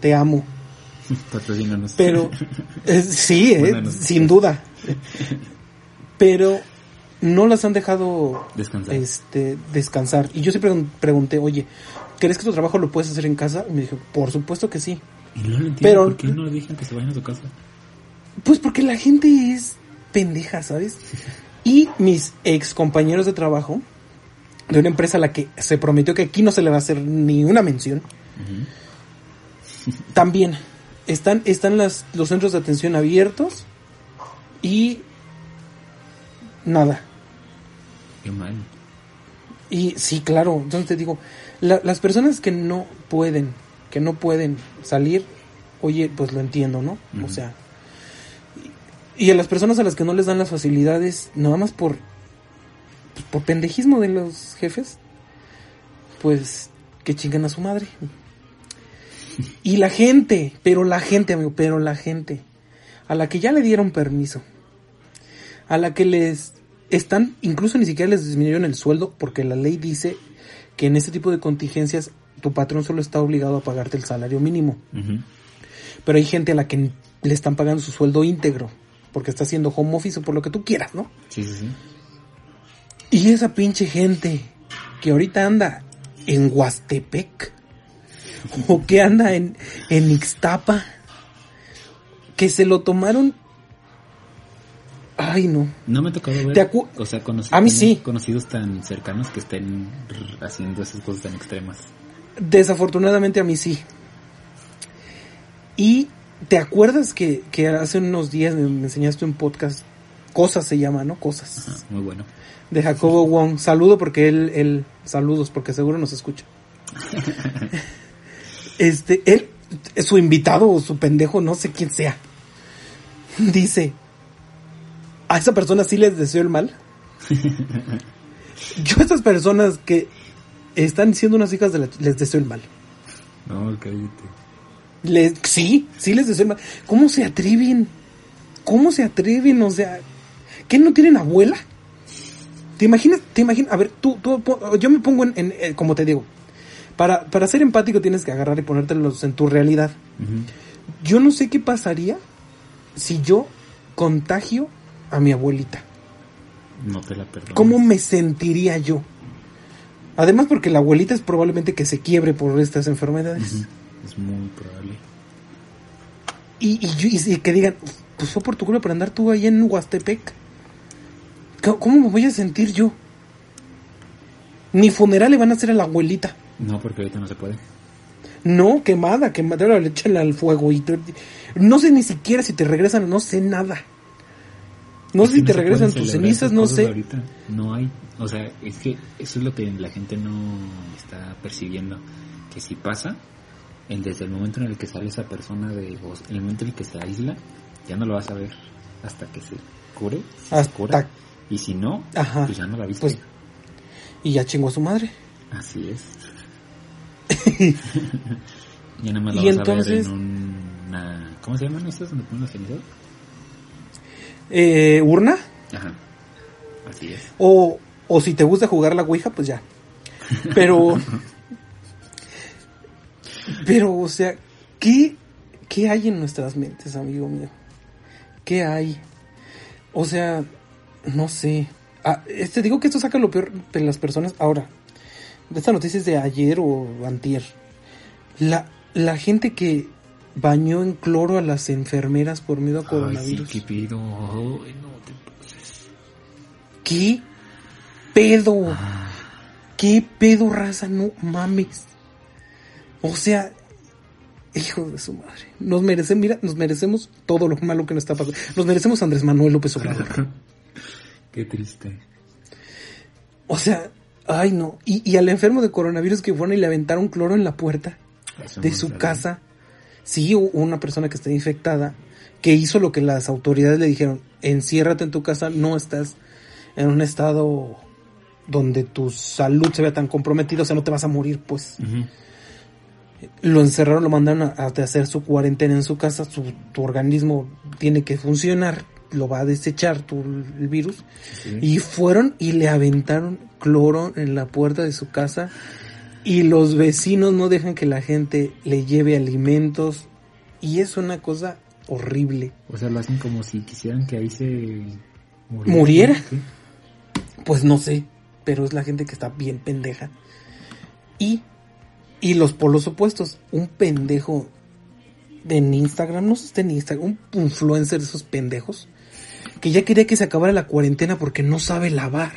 Te amo. Pero, eh, sí, eh, sin duda. Pero no las han dejado Descansar. este, descansar. Y yo siempre pregunté, oye, ¿crees que tu trabajo lo puedes hacer en casa? Y me dijo, por supuesto que sí. Y no lo entiendo. Pero- ¿Por qué no le dejan que se vayan a su casa? Pues porque la gente es pendeja, ¿sabes? Y mis ex compañeros de trabajo, de una empresa a la que se prometió que aquí no se le va a hacer ni una mención, también están, están las, los centros de atención abiertos y nada. Qué mal. Y sí, claro, entonces te digo, la- las personas que no pueden, que no pueden salir, oye, pues lo entiendo, ¿no? O sea, y, a las personas a las que no les dan las facilidades, nada más por, pues, por pendejismo de los jefes, pues que chingan a su madre. Y la gente, pero la gente, amigo, pero la gente, a la que ya le dieron permiso, a la que les están, incluso ni siquiera les disminuyeron el sueldo, porque la ley dice que en este tipo de contingencias tu patrón solo está obligado a pagarte el salario mínimo. Pero hay gente a la que le están pagando su sueldo íntegro, porque está haciendo home office o por lo que tú quieras, ¿no? Sí, sí, sí. Y esa pinche gente que ahorita anda en Huastepec o que anda en, en Ixtapa, que se lo tomaron. Ay, no. No me ha tocado ver, ¿Te acu- o sea, A mí sí. conocidos tan cercanos que estén haciendo esas cosas tan extremas. Desafortunadamente a mí sí. Y te acuerdas que, que hace unos días me, me enseñaste un podcast, Cosas se llama, ¿no? Cosas. Ajá, muy bueno. de Jacobo Wong. Saludo porque él, él, saludos porque seguro nos escucha. Este, él, su invitado o su pendejo, no sé quién sea, dice, a esa persona sí les deseo el mal. Yo a estas personas que están siendo unas hijas de la, les deseo el mal. No, cállate. Les, sí, sí les deseo el mal. ¿Cómo se atreven? ¿Cómo se atreven? O sea, ¿qué no tienen abuela? ¿Te imaginas? ¿Te imaginas? A ver, tú, tú, yo me pongo en, en- eh, como te digo, para, para ser empático tienes que agarrar y ponértelos en tu realidad. Yo no sé qué pasaría si yo contagio a mi abuelita. No te la perdono. ¿Cómo me sentiría yo? Además porque la abuelita es probablemente que se quiebre por estas enfermedades. Ujú. Es muy probable. Y, y, que digan, pues fue por tu culpa por andar tú ahí en Huastepec. ¿Cómo- ¿Cómo me voy a sentir yo? Ni funeral le van a hacer a la abuelita. No, porque ahorita no se puede. No, quemada, quemada, le echan al fuego y te- no sé ni siquiera si te regresan, no sé nada. No Es sé si te regresan tus cenizas, no sé. Ahorita no hay. O sea, es que eso es lo que la gente no está percibiendo. Que si pasa, en- desde el momento en el que sale esa persona de en el momento en el que se aísla, ya no lo vas a ver hasta que se cure. se Hasta- cura. Y si no, Ajá. pues ya no la viste. Pues- Y ya chingó a su madre. Así es. ya nada más la Y vas entonces- a ver en una... ¿Cómo se llaman estas donde ponen los cenizas? Eh, ¿Urna? Ajá. Así es. O, o si te gusta jugar la Ouija, pues ya. Pero. Pero, o sea, ¿qué, ¿qué hay en nuestras mentes, amigo mío? ¿Qué hay? O sea, no sé. Ah, este, digo que esto saca lo peor de las personas. Ahora, esta noticia es de ayer o antier. La, la gente que bañó en cloro a las enfermeras por miedo a Ay, sí, coronavirus. qué pido. Ay, no te pases. ¿Qué pedo? Ah, ¿Qué pedo, raza? No mames. O sea, hijo de su madre. Nos merecemos, mira, nos merecemos todo lo malo que nos está pasando. Nos merecemos a Andrés Manuel López Obrador. Qué triste. O sea, ay no. Y, y al enfermo de coronavirus que fueron y le aventaron cloro en la puerta Eso de su casa. Sí, una persona que está infectada que hizo lo que las autoridades le dijeron, enciérrate en tu casa, no estás en un estado donde tu salud se vea tan comprometida, o sea, no te vas a morir, pues. Ujú. Lo encerraron, lo mandaron a, a hacer su cuarentena en su casa, su, tu organismo tiene que funcionar, lo va a desechar tu, el virus. Sí. Y fueron y le aventaron cloro en la puerta de su casa y los vecinos no dejan que la gente le lleve alimentos Y es una cosa horrible. O sea, lo hacen como si quisieran que ahí se muriera. ¿Muriera? ¿sí? Pues no sé, pero es la gente que está bien pendeja. Y, y los polos opuestos. Un pendejo en Instagram, no sé si está en Instagram, un influencer de esos pendejos, que ya quería que se acabara la cuarentena porque no sabe lavar.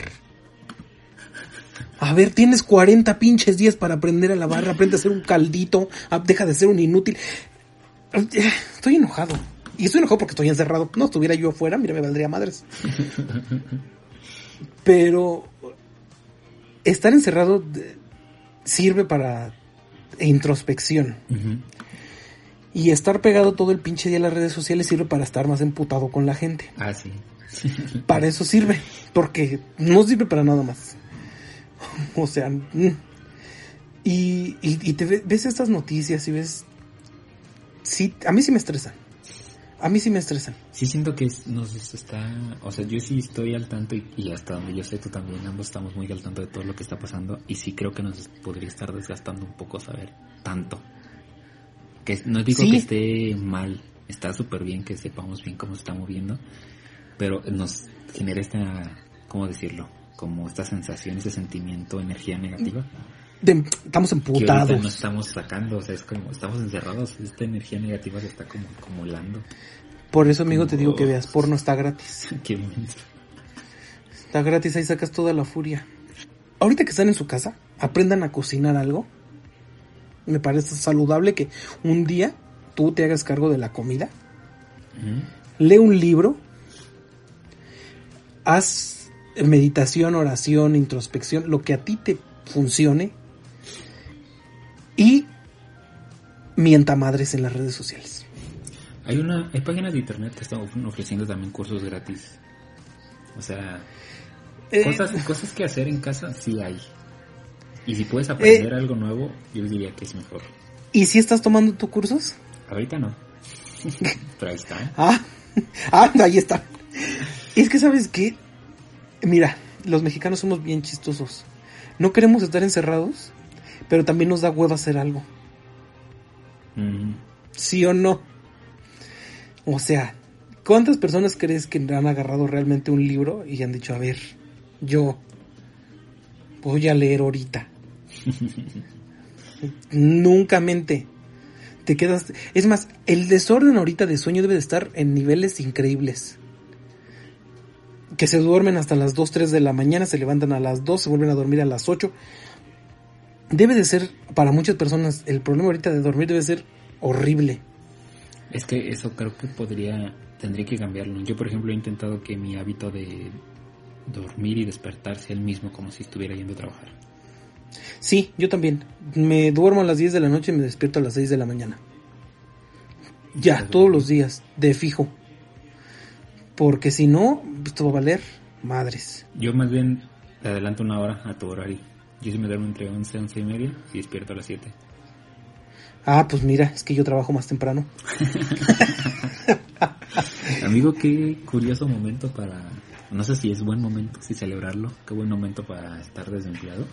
A ver, tienes 40 pinches días para aprender a lavar, aprende a hacer un caldito, deja de ser un inútil. Estoy enojado. Y estoy enojado porque estoy encerrado. No estuviera yo afuera, mira, me valdría madres. Pero estar encerrado de- sirve para introspección. Ujú. Y estar pegado todo el pinche día a las redes sociales sirve para estar más emputado con la gente. Ah, sí. Para eso sirve. Porque no sirve para nada más. O sea, mm. y, y, y te ve- ves estas noticias y ves... Sí, a mí sí me estresan. A mí sí me estresan. Sí siento que nos está, o sea, yo sí estoy al tanto y, y hasta donde yo sé tú también, ambos estamos muy al tanto de todo lo que está pasando y sí creo que nos podría estar desgastando un poco saber tanto. Que no digo Sí. que esté mal, está súper bien que sepamos bien cómo se está moviendo, pero nos genera esta, ¿cómo decirlo? Como esta sensación, ese sentimiento, energía negativa. De- estamos emputados. no estamos sacando, o sea, es como, estamos encerrados, esta energía negativa se está como acumulando. Por eso, amigo, te digo que veas porno está gratis. Qué bonito. Está gratis, ahí sacas toda la furia. Ahorita que están en su casa, aprendan a cocinar algo. Me parece saludable que un día tú te hagas cargo de la comida. Lee un libro. Haz meditación, oración, introspección, lo que a ti te funcione. Y mienta madres en las redes sociales. Hay una, hay páginas de internet que están ofreciendo también cursos gratis. O sea, Eh, cosas, cosas que hacer en casa sí hay. Y si puedes aprender algo nuevo, yo diría que es mejor. ¿Y si estás tomando tus cursos? Ahorita no. Pero ahí está. Ah, ah, ahí está. Es que, ¿sabes qué? Mira, los mexicanos somos bien chistosos. No queremos estar encerrados, pero también nos da hueva hacer algo. Mm, ¿Sí o no? O sea, ¿cuántas personas crees que han agarrado realmente un libro y han dicho, a ver, yo voy a leer ahorita? Nunca mente. Te quedas... Es más, el desorden ahorita de sueño debe de estar en niveles increíbles. Que se duermen hasta las 2, 3 de la mañana, se levantan a las 2, se vuelven a dormir a las 8. Debe de ser, para muchas personas, el problema ahorita de dormir debe ser horrible. Es que eso creo que podría, tendría que cambiarlo. Yo, por ejemplo, he intentado que mi hábito de dormir y despertar sea el mismo como si estuviera yendo a trabajar. Sí, yo también. Me duermo a las 10 de la noche y me despierto a las 6 de la mañana. Ya, todos los días, de fijo. Porque si no, esto va a valer madres. Yo más bien te adelanto una hora a tu horario. Yo sí me duermo entre 11 y 11 y media y despierto a las 7. Ah, pues mira, es que yo trabajo más temprano. Amigo, qué curioso momento para... No sé si es buen momento, si celebrarlo. Qué buen momento para estar desempleado.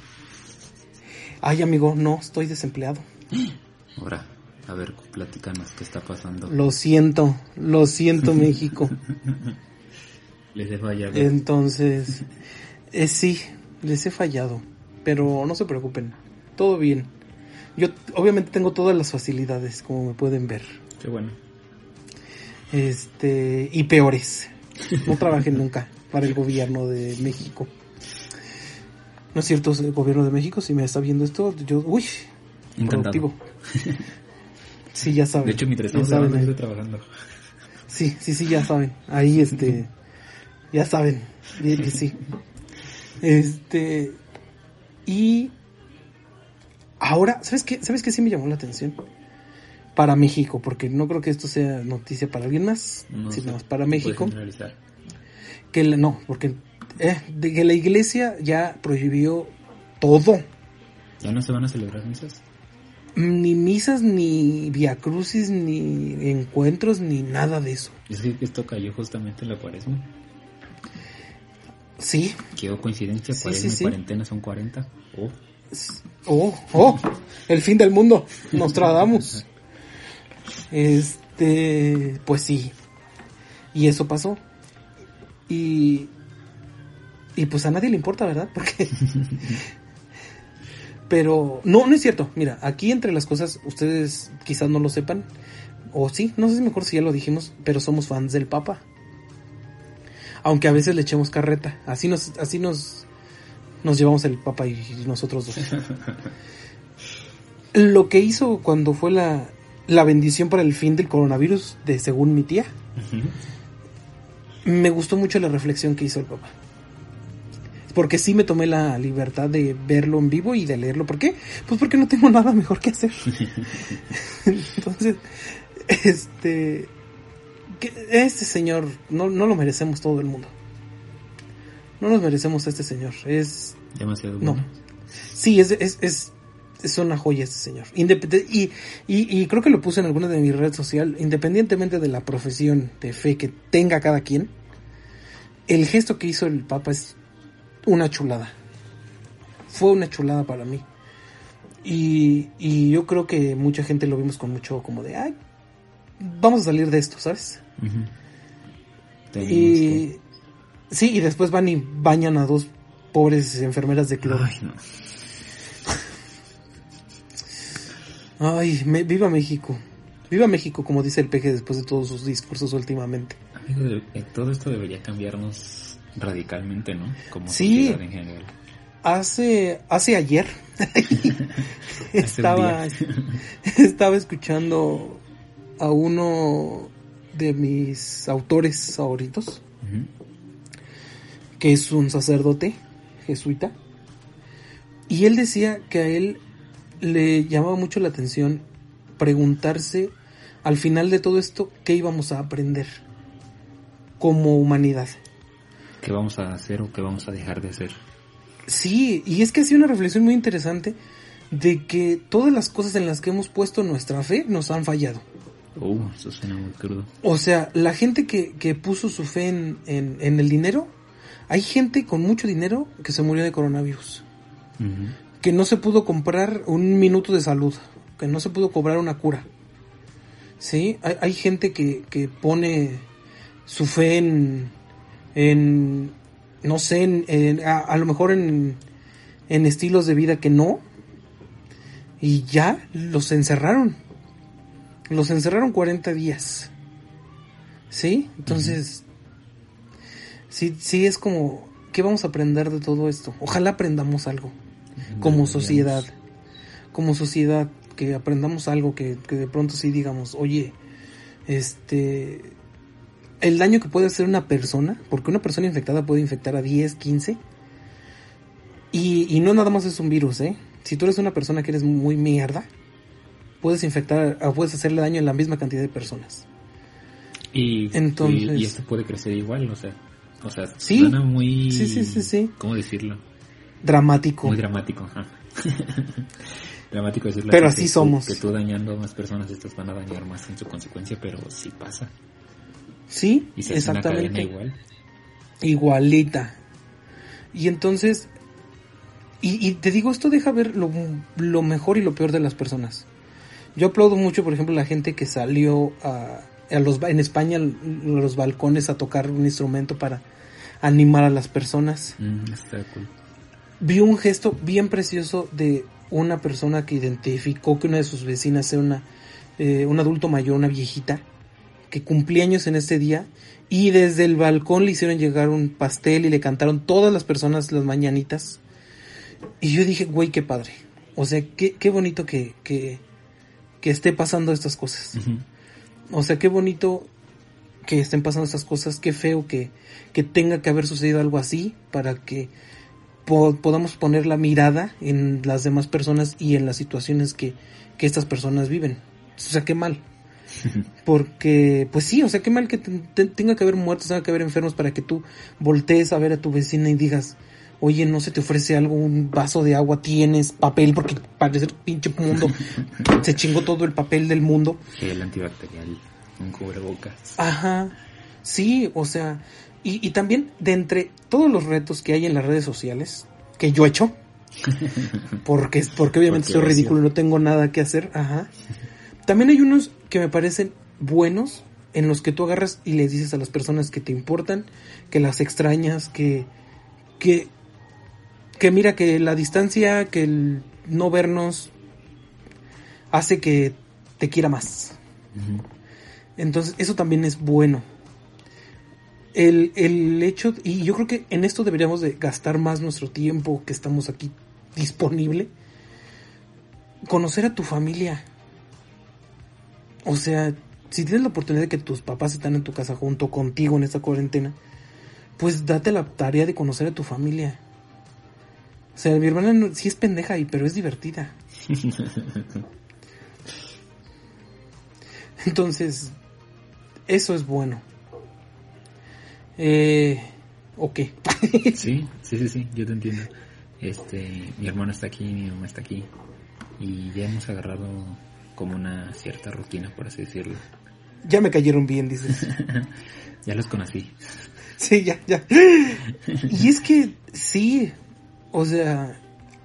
Ay, amigo, no, estoy desempleado. Ahora, a ver, platícanos qué está pasando. Lo siento, lo siento, México. Les he fallado. Entonces, eh, sí, les he fallado. Pero no se preocupen, todo bien. Yo obviamente tengo todas las facilidades, como me pueden ver. Qué bueno. Este, y peores. No trabajen nunca para el gobierno de México. No es cierto, el gobierno de México, si me está viendo esto, yo, uy, Encantado. productivo. Sí, ya saben. De hecho, mientras ya estamos ahí. estoy trabajando. Sí, sí, sí, ya saben. Ahí, este, ya saben. Bien que sí. Este, y ahora, ¿sabes qué? ¿Sabes qué sí me llamó la atención? Para México, porque no creo que esto sea noticia para alguien más, No sino más para México. Que la- no, porque eh, de que la iglesia ya prohibió todo. ¿Ya no se van a celebrar misas? Ni misas, ni viacrucis, ni encuentros, ni nada de eso. Es que esto cayó justamente en la cuaresma. Sí, Quedó coincidencia, Sí, cuaresma sí, y sí. cuarentena son 40. Oh, Oh, oh, el fin del mundo. Nostradamus. Este, pues sí. Y eso pasó. Y y pues a nadie le importa, ¿verdad? Porque Pero no, no es cierto. Mira, aquí entre las cosas, ustedes quizás no lo sepan, o sí, no sé si mejor si ya lo dijimos, pero somos fans del Papa. Aunque a veces le echemos carreta. Así nos, así nos, nos llevamos el Papa y nosotros dos. Lo que hizo cuando fue la, la bendición para el fin del coronavirus, de según mi tía, me gustó mucho la reflexión que hizo el Papa porque sí me tomé la libertad de verlo en vivo y de leerlo. ¿Por qué? Pues porque no tengo nada mejor que hacer. Entonces, este, este señor no, no lo merecemos todo el mundo. No nos merecemos a este señor. Es demasiado bueno. No. Sí, es, es, es, es una joya este señor. Independ y, y, y creo que lo puse en alguna de mis redes sociales, independientemente de la profesión de fe que tenga cada quien, el gesto que hizo el Papa es una chulada. Fue una chulada para mí. Y, y yo creo que mucha gente lo vimos con mucho como de, ay, vamos a salir de esto, ¿sabes? Y sí, y después van y bañan a dos pobres enfermeras de cloro. Ay, no. Ay, viva México. Viva México, como dice el peje después de todos sus discursos últimamente. Amigo, eh, todo esto debería cambiarnos radicalmente, ¿no? Como sí. en general. Hace, hace ayer estaba, estaba escuchando a uno de mis autores favoritos, que es un sacerdote jesuita, y él decía que a él le llamaba mucho la atención preguntarse al final de todo esto qué íbamos a aprender como humanidad qué vamos a hacer o qué vamos a dejar de hacer. Sí, y es que ha sido una reflexión muy interesante de que todas las cosas en las que hemos puesto nuestra fe nos han fallado. Uh, eso suena muy crudo. O sea, la gente que, que puso su fe en, en, el dinero, hay gente con mucho dinero que se murió de coronavirus. Que no se pudo comprar un minuto de salud, que no se pudo cobrar una cura. Sí, hay, hay gente que, que pone su fe en, en, no sé, en, a, lo mejor en, en estilos de vida que no. Y ya los encerraron. Los encerraron 40 días. ¿Sí? Entonces, sí, sí es como, ¿qué vamos a aprender de todo esto? Ojalá aprendamos algo. Como sociedad. Como sociedad, que aprendamos algo, que, que de pronto sí digamos, oye, este, el daño que puede hacer una persona, porque una persona infectada puede infectar a 10, 15, y, no nada más es un virus, ¿eh? Si tú eres una persona que eres muy mierda, puedes infectar, o puedes hacerle daño a la misma cantidad de personas. Y, Entonces, y, esto puede crecer igual, o sea, o sea, suena muy... Sí, sí, sí, sí. ¿Cómo decirlo? Dramático. Muy dramático, ajá. dramático decirlo. Pero así somos. que tú dañando a más personas, estas van a dañar más en su consecuencia, pero sí pasa. Sí, exactamente. igual. Igualita. Y entonces, y, te digo, esto deja ver lo, lo, mejor y lo peor de las personas. Yo aplaudo mucho, por ejemplo, la gente que salió a, a los, en España a los balcones a tocar un instrumento para animar a las personas. Mm, Vi un gesto bien precioso de una persona que identificó que una de sus vecinas era una, eh, un adulto mayor, una viejita, que cumplía años en este día y desde el balcón le hicieron llegar un pastel y le cantaron todas las personas las mañanitas. Y yo dije, güey, qué padre. O sea, qué, qué bonito que, que, que esté pasando estas cosas. O sea, qué bonito que estén pasando estas cosas, qué feo que, que tenga que haber sucedido algo así para que podamos poner la mirada en las demás personas y en las situaciones que, que estas personas viven. O sea, qué mal. Porque, pues sí, o sea, qué mal que tenga que haber muertos, tenga que haber enfermos para que tú voltees a ver a tu vecina y digas, oye, no se te ofrece algo, un vaso de agua, tienes papel, porque parece pinche mundo se chingó todo el papel del mundo. El antibacterial, un cubrebocas. Ajá, sí, o sea, y, y también de entre todos los retos que hay en las redes sociales, que yo he hecho, porque, porque obviamente soy ridículo y no tengo nada que hacer, ajá. También hay unos que me parecen buenos en los que tú agarras y les dices a las personas que te importan, que las extrañas, que que que mira que la distancia, que el no vernos hace que te quiera más. Entonces, eso también es bueno. El, el hecho, y yo creo que en esto deberíamos de gastar más nuestro tiempo que estamos aquí disponible. Conocer a tu familia. O sea, si tienes la oportunidad de que tus papás están en tu casa junto contigo en esta cuarentena, pues date la tarea de conocer a tu familia. O sea, mi hermana no- sí es pendeja, ahí, pero es divertida. Entonces, eso es bueno. Eh, ok. Sí, sí, sí, sí, yo te entiendo. Este, mi hermano está aquí, mi mamá está aquí. Y ya hemos agarrado como una cierta rutina, por así decirlo. ya me cayeron bien, dices. Ya los conocí. Sí, ya, ya. Y es que sí, o sea,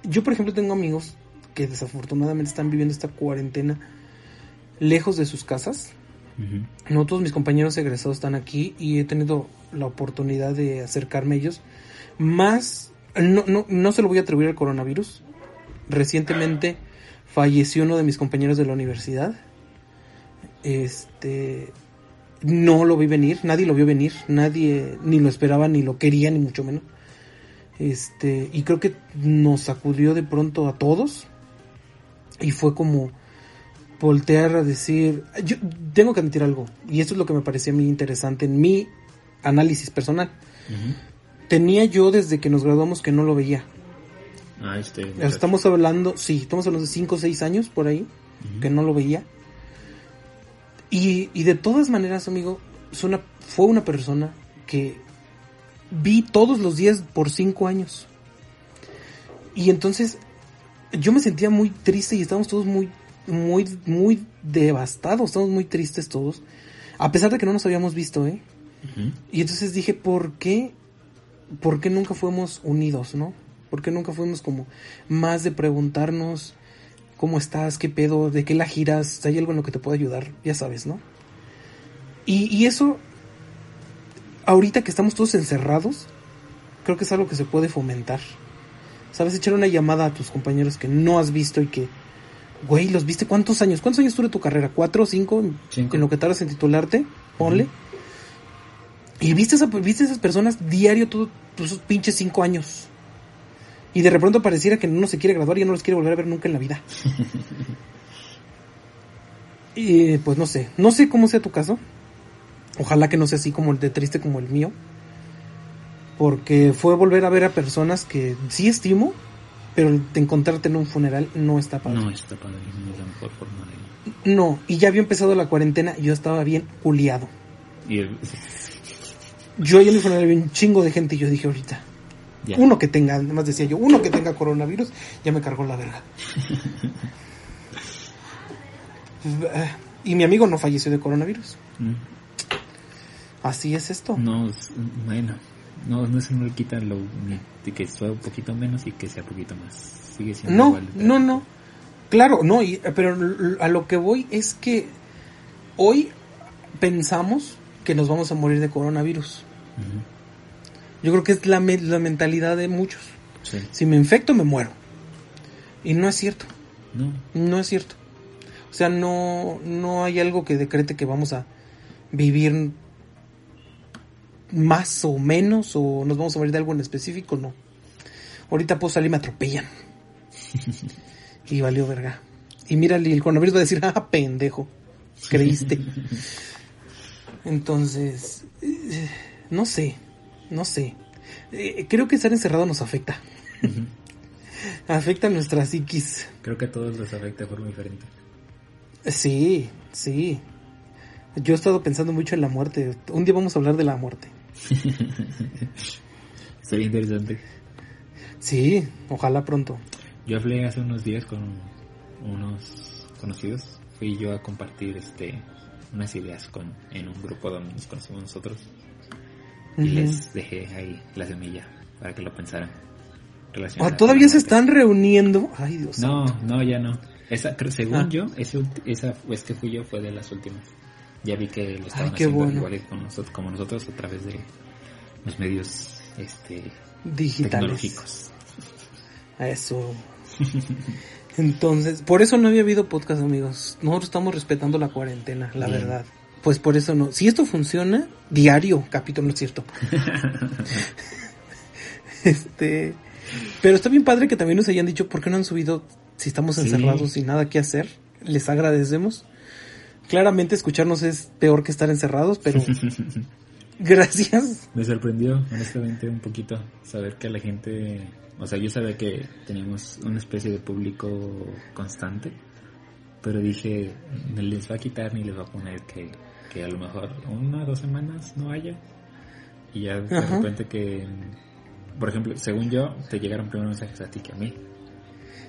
yo por ejemplo tengo amigos que desafortunadamente están viviendo esta cuarentena lejos de sus casas. No todos mis compañeros egresados están aquí y he tenido la oportunidad de acercarme a ellos. Más, no, no, no se lo voy a atribuir al coronavirus. Recientemente falleció uno de mis compañeros de la universidad. Este, no lo vi venir, nadie lo vio venir, nadie ni lo esperaba, ni lo quería, ni mucho menos. Este, y creo que nos sacudió de pronto a todos. Y fue como voltear a decir, yo tengo que admitir algo, y esto es lo que me parecía mí interesante en mi análisis personal. Tenía yo desde que nos graduamos que no lo veía. Ah, este. Estamos hablando, sí, estamos hablando de 5 o 6 años por ahí, que no lo veía. Y, y de todas maneras, amigo, es una- fue una persona que vi todos los días por 5 años. Y entonces yo me sentía muy triste y estábamos todos muy, muy, muy devastados, estábamos muy tristes todos. A pesar de que no nos habíamos visto, ¿eh? Y entonces dije, ¿por qué? ¿Por qué nunca fuimos unidos, no? ¿Por qué nunca fuimos como más de preguntarnos cómo estás, qué pedo, de qué la giras, hay algo en lo que te pueda ayudar, ya sabes, ¿no? Y, y eso, ahorita que estamos todos encerrados, creo que es algo que se puede fomentar. ¿Sabes? Echar una llamada a tus compañeros que no has visto y que, güey, ¿los viste cuántos años? ¿Cuántos años dura tu carrera? ¿Cuatro o cinco? Cinco. En lo que tardas en titularte, ponle. Y viste, esa, viste esas personas diario todos esos pinches cinco años. Y de repente pareciera que uno se quiere graduar y ya no los quiere volver a ver nunca en la vida. y pues no sé, no sé cómo sea tu caso. Ojalá que no sea así como el de triste como el mío. Porque fue volver a ver a personas que sí estimo, pero de encontrarte en un funeral no está padre. No, está padre, no es la mejor forma de. No, y ya había empezado la cuarentena y yo estaba bien culiado. Y el- Yo ahí en mi funeral vi un chingo de gente y yo dije ahorita, ya. uno que tenga, además decía yo, uno que tenga coronavirus, ya me cargó la verga. y mi amigo no falleció de coronavirus. Mm. Así es esto. No, bueno. No, no se me quita lo de que sea un poquito menos y que sea poquito más. Sigue siendo No, igual. no, no. Claro, no, y- pero a lo que voy es que hoy pensamos que nos vamos a morir de coronavirus. Yo creo que es la, me- la mentalidad de muchos. Sí. Si me infecto, me muero. Y no es cierto. No. No es cierto. O sea, no, no hay algo que decrete que vamos a vivir más o menos o nos vamos a morir de algo en específico, no. Ahorita puedo salir y me atropellan. y valió verga. Y mira, el coronavirus va a decir, ah, pendejo, creíste. Entonces, eh, no sé, no sé. Eh, creo que estar encerrado nos afecta. Afecta nuestra psiquis. Creo que a todos les afecta de forma diferente. Sí, sí. Yo he estado pensando mucho en la muerte. Un día vamos a hablar de la muerte. Sería interesante. Sí, ojalá pronto. Yo hablé hace unos días con unos conocidos. Fui yo a compartir este unas ideas con en un grupo donde nos conocimos nosotros. Y les dejé ahí la semilla para que lo pensaran. Ah, relacionado Todavía se están reuniendo. Ay, Dios. No, santo. no, ya no. Esa, según Ah. yo, ulti- esa vez que fui yo fue de las últimas. Ya vi que lo estaban qué haciendo bueno. igual con nosotros, como nosotros a través de los medios este, Digitales. tecnológicos. Eso. Entonces, por eso no había habido podcast, amigos. Nosotros estamos respetando la cuarentena, la Bien. verdad. Pues por eso no. Si esto funciona, diario, capítulo, no es cierto. este, pero está bien padre que también nos hayan dicho por qué no han subido si estamos Sí. encerrados sin nada que hacer. Les agradecemos. Claramente escucharnos es peor que estar encerrados, pero gracias. Me sorprendió, honestamente, un poquito saber que la gente, o sea, yo sabía que teníamos una especie de público constante, pero dije, no les va a quitar ni les va a poner que, que a lo mejor una o dos semanas no haya. Y ya de Ajá. repente que, por ejemplo, según yo, te llegaron primero mensajes a ti que a mí.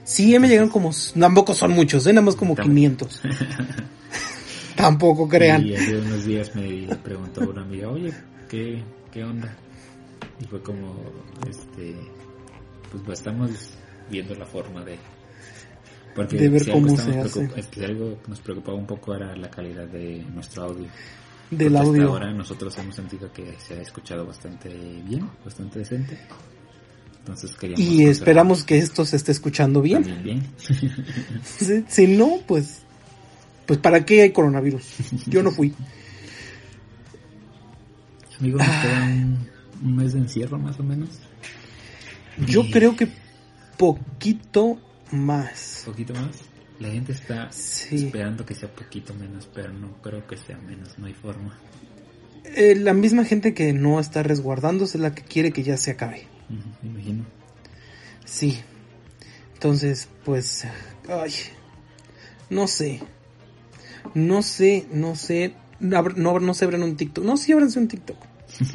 Sí, me llegan como, tampoco son muchos, ¿eh? nada más como Tampoco. 500. Tampoco crean. Y hace unos días me preguntó una amiga, oye, ¿qué, qué onda? Y fue como, este, pues, pues, estamos viendo la forma de... Porque De ver si cómo se hace. es que algo nos preocupaba un poco era la calidad de nuestro audio. Del Porque hasta audio. ahora nosotros hemos sentido que se ha escuchado bastante bien, bastante decente. Entonces queríamos... Y esperamos que esto se esté escuchando bien. bien. Si, si no, pues, pues ¿para qué hay coronavirus? Yo no fui. Amigo, nos queda un, un mes de encierro más o menos. Yo Y- creo que poquito más. poquito más. La gente está Sí. esperando que sea poquito menos, pero no creo que sea menos, no hay forma. Eh, la misma gente que no está resguardándose es la que quiere que ya se acabe. Me imagino. Sí. Entonces, pues, ay, no sé. No sé, no sé. No, no, no se abran un TikTok. No, sí abranse un TikTok.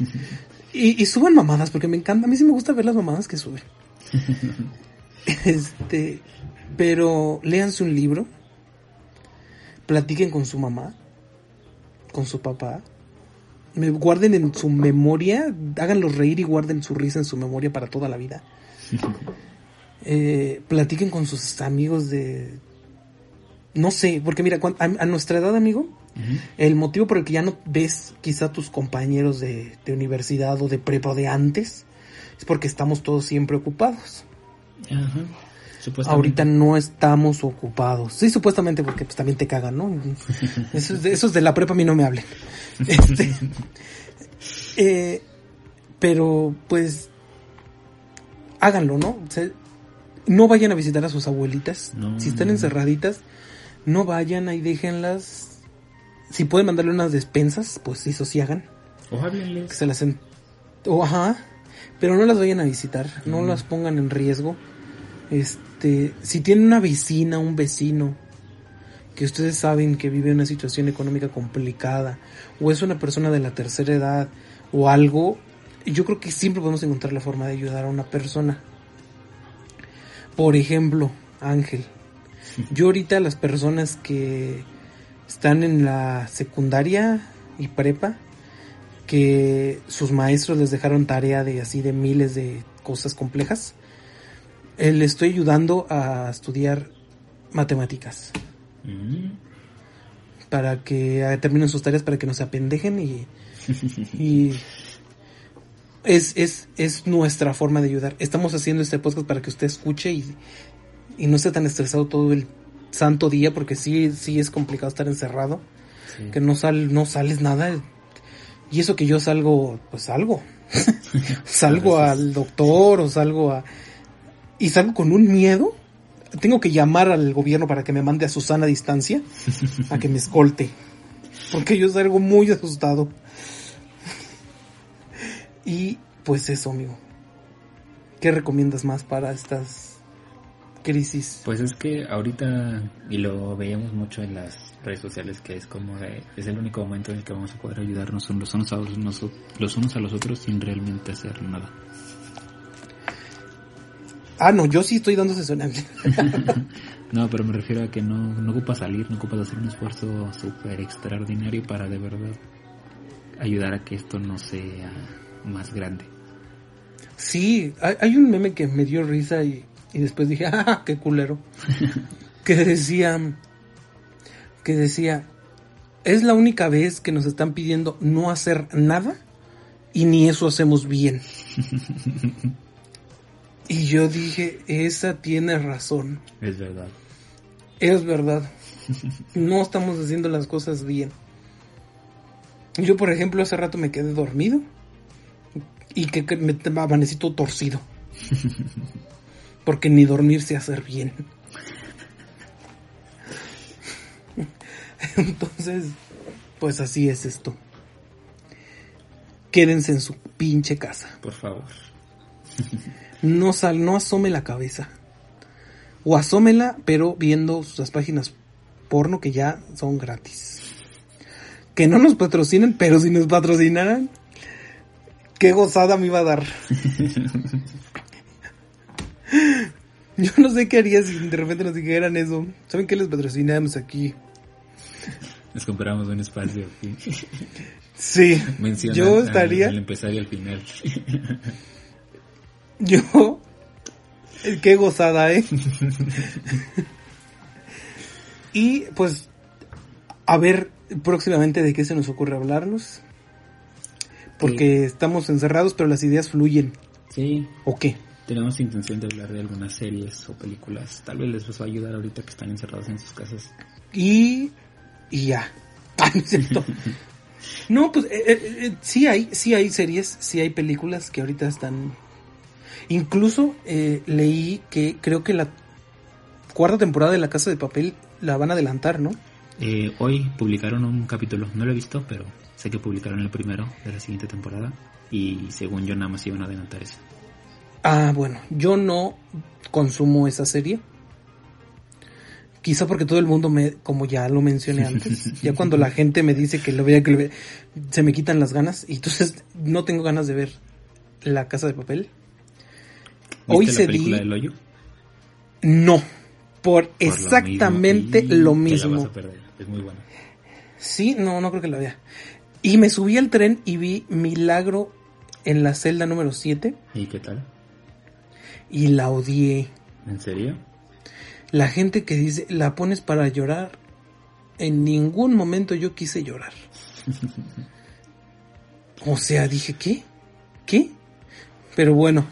y, y suban mamadas, porque me encanta. A mí sí me gusta ver las mamadas que suben. este, pero léanse un libro. Platiquen con su mamá. Con su papá. Me guarden en su memoria. Háganlos reír y guarden su risa en su memoria para toda la vida eh, platiquen con sus amigos de... No sé, porque mira, cuan- a, a nuestra edad, amigo, el motivo por el que ya no ves quizá tus compañeros de, de universidad o de prepa de antes es porque estamos todos siempre ocupados. Ajá. Ahorita no estamos ocupados. Sí, supuestamente porque pues también te cagan, ¿no? Esos, de- esos de la prepa a mí no me hablen. Este, eh, pero pues háganlo, ¿no? O sea, no vayan a visitar a sus abuelitas. No, si están encerraditas, no vayan ahí, déjenlas. Si pueden mandarle unas despensas, pues eso sí hagan. O háblenles. Que se las... en- o, ajá. Pero no las vayan a visitar. No las pongan en riesgo. Este... Si tienen una vecina, un vecino... Que ustedes saben que vive una situación económica complicada. O es una persona de la tercera edad. O algo. Yo creo que siempre podemos encontrar la forma de ayudar a una persona. Por ejemplo, Ángel. Yo ahorita las personas que están en la secundaria y prepa, que sus maestros les dejaron tarea de así de miles de cosas complejas, eh, le estoy ayudando a estudiar matemáticas Mm. para que eh, terminen sus tareas para que no se apendejen y, y es, es, es nuestra forma de ayudar. Estamos haciendo este podcast para que usted escuche y, y no esté tan estresado todo el santo día porque sí, sí es complicado estar encerrado, Sí. que no sal, no sales nada. Y eso que yo salgo, pues salgo. salgo al doctor o salgo a... Y salgo con un miedo. Tengo que llamar al gobierno para que me mande a Susana a distancia a que me escolte. Porque yo salgo muy asustado. Y pues eso, amigo. ¿Qué recomiendas más para estas crisis? Pues es que ahorita, y lo veíamos mucho en las redes sociales, que es como de, es el único momento en el que vamos a poder ayudarnos los unos a los, los unos a los otros sin realmente hacer nada. Ah, no, yo sí estoy dando asesoramiento. No, pero me refiero a que no, no ocupas salir, no ocupas hacer un esfuerzo súper extraordinario para de verdad ayudar a que esto no sea más grande. Sí, hay, hay un meme que me dio risa y, y después dije, ah, qué culero. que decía, que decía, es la única vez que nos están pidiendo no hacer nada y ni eso hacemos bien. y yo dije, esa tiene razón. Es verdad. Es verdad. No estamos haciendo las cosas bien. Yo, por ejemplo, hace rato me quedé dormido y que, que me amanecí todo torcido. Porque ni dormir se hacer bien. Entonces, pues así es esto. Quédense en su pinche casa. Por favor. No sal, no asome la cabeza. O asómela, pero viendo las páginas porno que ya son gratis. Que no nos patrocinen, pero si nos patrocinaran, qué gozada me iba a dar. Yo no sé qué haría si de repente nos dijeran eso. ¿Saben qué les patrocinamos aquí? Nos compramos un espacio aquí. Sí, yo al- estaría, Al, empresario al final. yo, eh, qué gozada, ¿eh? y pues, a ver próximamente de qué se nos ocurre hablarnos. Porque estamos encerrados, pero las ideas fluyen. Sí, ¿O qué? Tenemos intención de hablar de algunas series o películas. Tal vez les va a ayudar ahorita que están encerrados en sus casas. Y, y ya. Ah, no pues eh, eh, eh, sí hay, sí hay series, sí hay películas que ahorita están. Incluso eh, leí que creo que la cuarta temporada de La Casa de Papel la van a adelantar, ¿no? Hoy publicaron un capítulo, no lo he visto, pero sé que publicaron el primero de la siguiente temporada. Y según yo, nada más iban a adelantar eso. Ah, bueno, yo no consumo esa serie. Quizá porque todo el mundo me, como ya lo mencioné antes, ya cuando la gente me dice que lo vea, que lo vea, se me quitan las ganas y entonces no tengo ganas de ver La Casa de Papel. Hoy ¿Viste se la película di- del hoyo? No, por, Por exactamente lo la mismo. vas a perder, Es muy buena. Sí, no, no creo que la vea. Y me subí al tren y vi Milagro en la celda número 7 ¿Y qué tal? Y la odié. ¿En serio? La gente que dice, la pones para llorar, en ningún momento yo quise llorar. O sea, dije, ¿qué? ¿Qué? Pero bueno,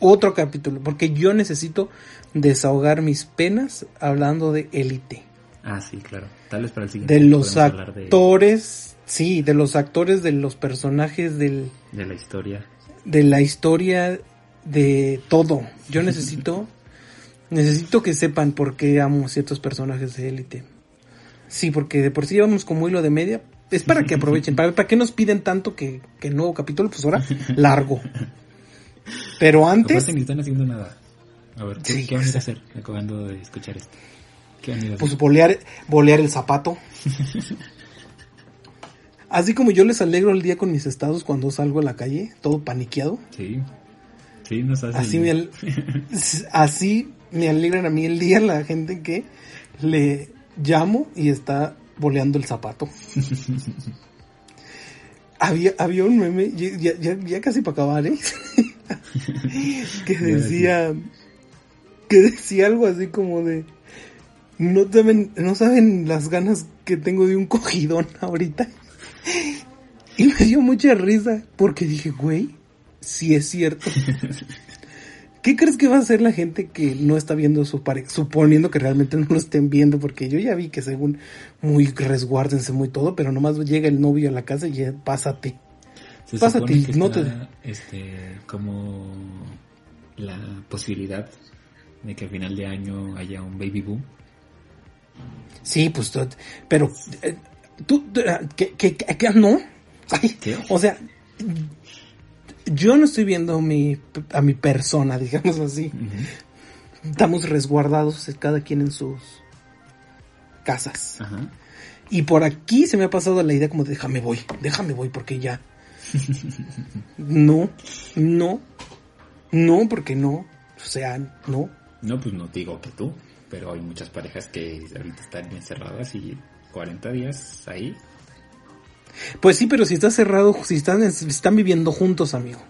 otro capítulo, porque yo necesito desahogar mis penas hablando de élite. Ah, sí, claro. Tal vez para el siguiente De los hablar de, actores, sí, de los actores, de los personajes, del, de la historia. de la historia, de todo. Yo necesito, necesito que sepan por qué amo ciertos personajes de élite. Sí, porque de por sí llevamos como hilo de media. Es para que aprovechen. ¿Para, para qué nos piden tanto que, que nuevo capítulo? Pues ahora, largo. Pero antes, ni están haciendo nada. A ver, ¿qué, Sí, ¿qué van a hacer acabando de escuchar esto? ¿Qué van a a hacer? pues bolear, bolear el zapato. Así como yo les alegro el día con mis estados cuando salgo a la calle, todo paniqueado. Sí. Sí, nos hace... Así me, al- así me alegran a mí el día la gente que le llamo y está boleando el zapato. había, había un meme, ya, ya- ya- ya casi para acabar, ¿eh? que decía, que decía algo así como de, no saben, no saben las ganas que tengo de un cogidón ahorita. Y me dio mucha risa porque dije, güey, sí es cierto. ¿Qué crees que va a hacer la gente que no está viendo su pareja? Suponiendo que realmente no lo estén viendo, porque yo ya vi que según muy resguárdense muy todo, pero nomás llega el novio a la casa y ya, pásate. Se Pásate, que no está, este, como la posibilidad de que al final de año haya un baby boom. Sí, pues, pero, eh, tú, eh, que, que, que- que- no. Ay, ¿Qué? o sea, yo no estoy viendo a mi, a mi persona, digamos así. Estamos resguardados, cada quien en sus casas. Ajá. Y por aquí se me ha pasado la idea como de déjame voy, déjame voy porque ya. No, no, no, porque no. O sea, no. No, pues no digo que tú, pero hay muchas parejas que ahorita están encerradas y 40 días ahí. Pues sí, pero si está cerrado, si están, viviendo juntos, amigo.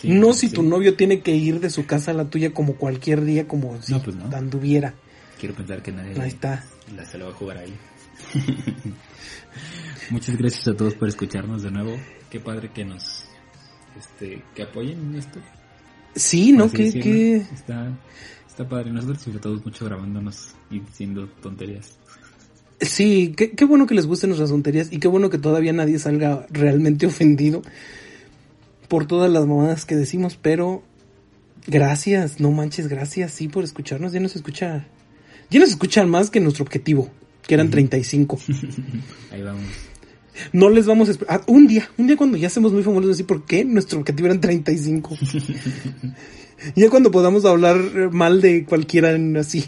Sí, no sí, si sí. tu novio tiene que ir de su casa a la tuya como cualquier día, como si No, pues no. anduviera. Quiero pensar que nadie Ahí está. la se lo va a jugar ahí. Muchas gracias a todos por escucharnos de nuevo. Qué padre que nos este que apoyen en esto. Sí, por ¿no? que... está está padre. Nosotros sobre todo mucho grabándonos y diciendo tonterías. Sí, qué, qué bueno que les gusten nuestras tonterías y qué bueno que todavía nadie salga realmente ofendido por todas las mamadas que decimos, pero gracias, no manches, gracias, sí, por escucharnos. Ya nos escucha, ya nos escuchan más que nuestro objetivo, que eran 35. Ahí vamos. No les vamos a esperar. un día, un día cuando ya seamos muy famosos, decir por qué nuestro objetivo eran 35. ya cuando podamos hablar mal de cualquiera en así.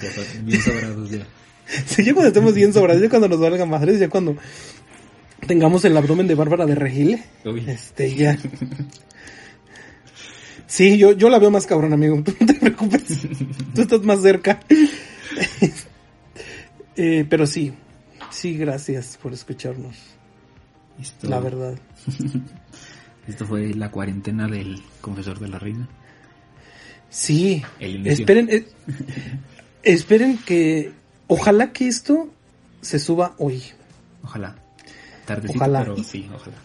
Ya bien sobrados ya. Sí, ya cuando estemos bien sobrados, ya cuando nos valga madres, ya cuando tengamos el abdomen de Bárbara de Regil, Uy. este, ya. Sí, yo, yo la veo más cabrón, amigo. Tú no te preocupes. Tú estás más cerca. Eh, pero sí, sí, gracias por escucharnos. Esto, La verdad. Esto fue la cuarentena del confesor de la reina. Sí, El esperen, eh, esperen que, ojalá que esto se suba hoy. Ojalá. Tardecito, Ojalá. pero sí, ojalá.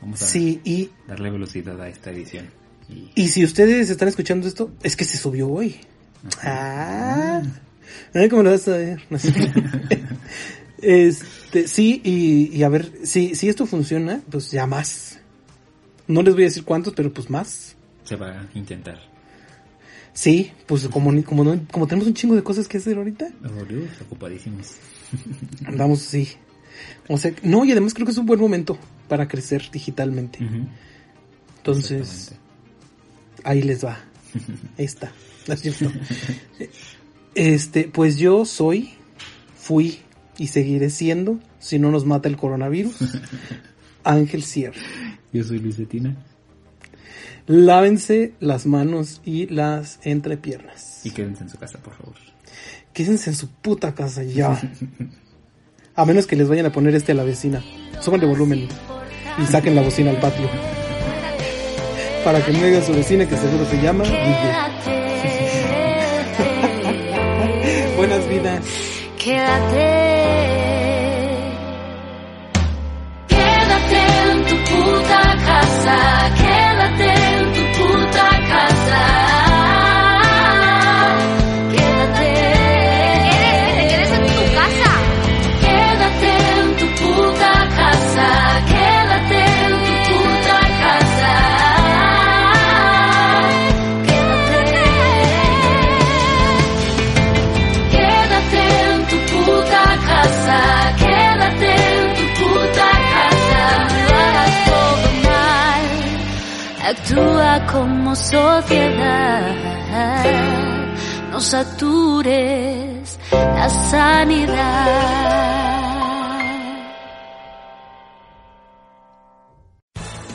Vamos a Sí, y, darle velocidad a esta edición. Y y si ustedes están escuchando esto, es que se subió hoy. Ah, ¿cómo lo vas a ver? No sé. este, sí, y, y a ver, si, si esto funciona, pues ya más. No les voy a decir cuántos, pero pues más. se va a intentar. Sí, pues como, como, no- como tenemos un chingo de cosas que hacer ahorita, ocupadísimos. andamos así. O sea, no, y además creo que es un buen momento para crecer digitalmente. Entonces, ahí les va. Ahí está. ¿No es cierto? Este, pues yo soy, fui y seguiré siendo, si no nos mata el coronavirus, Ángel Sierra. Yo soy Luis Betina Lávense las manos y las entrepiernas. y quédense en su casa, por favor. Quédense en su puta casa ya. A menos que les vayan a poner este a la vecina. Suban de volumen y saquen la bocina al patio. Para que no diga su vecina que seguro se llama Guille. Buenas vidas. Quédate. Quédate en tu puta casa. Sociedad, no satures la sanidad.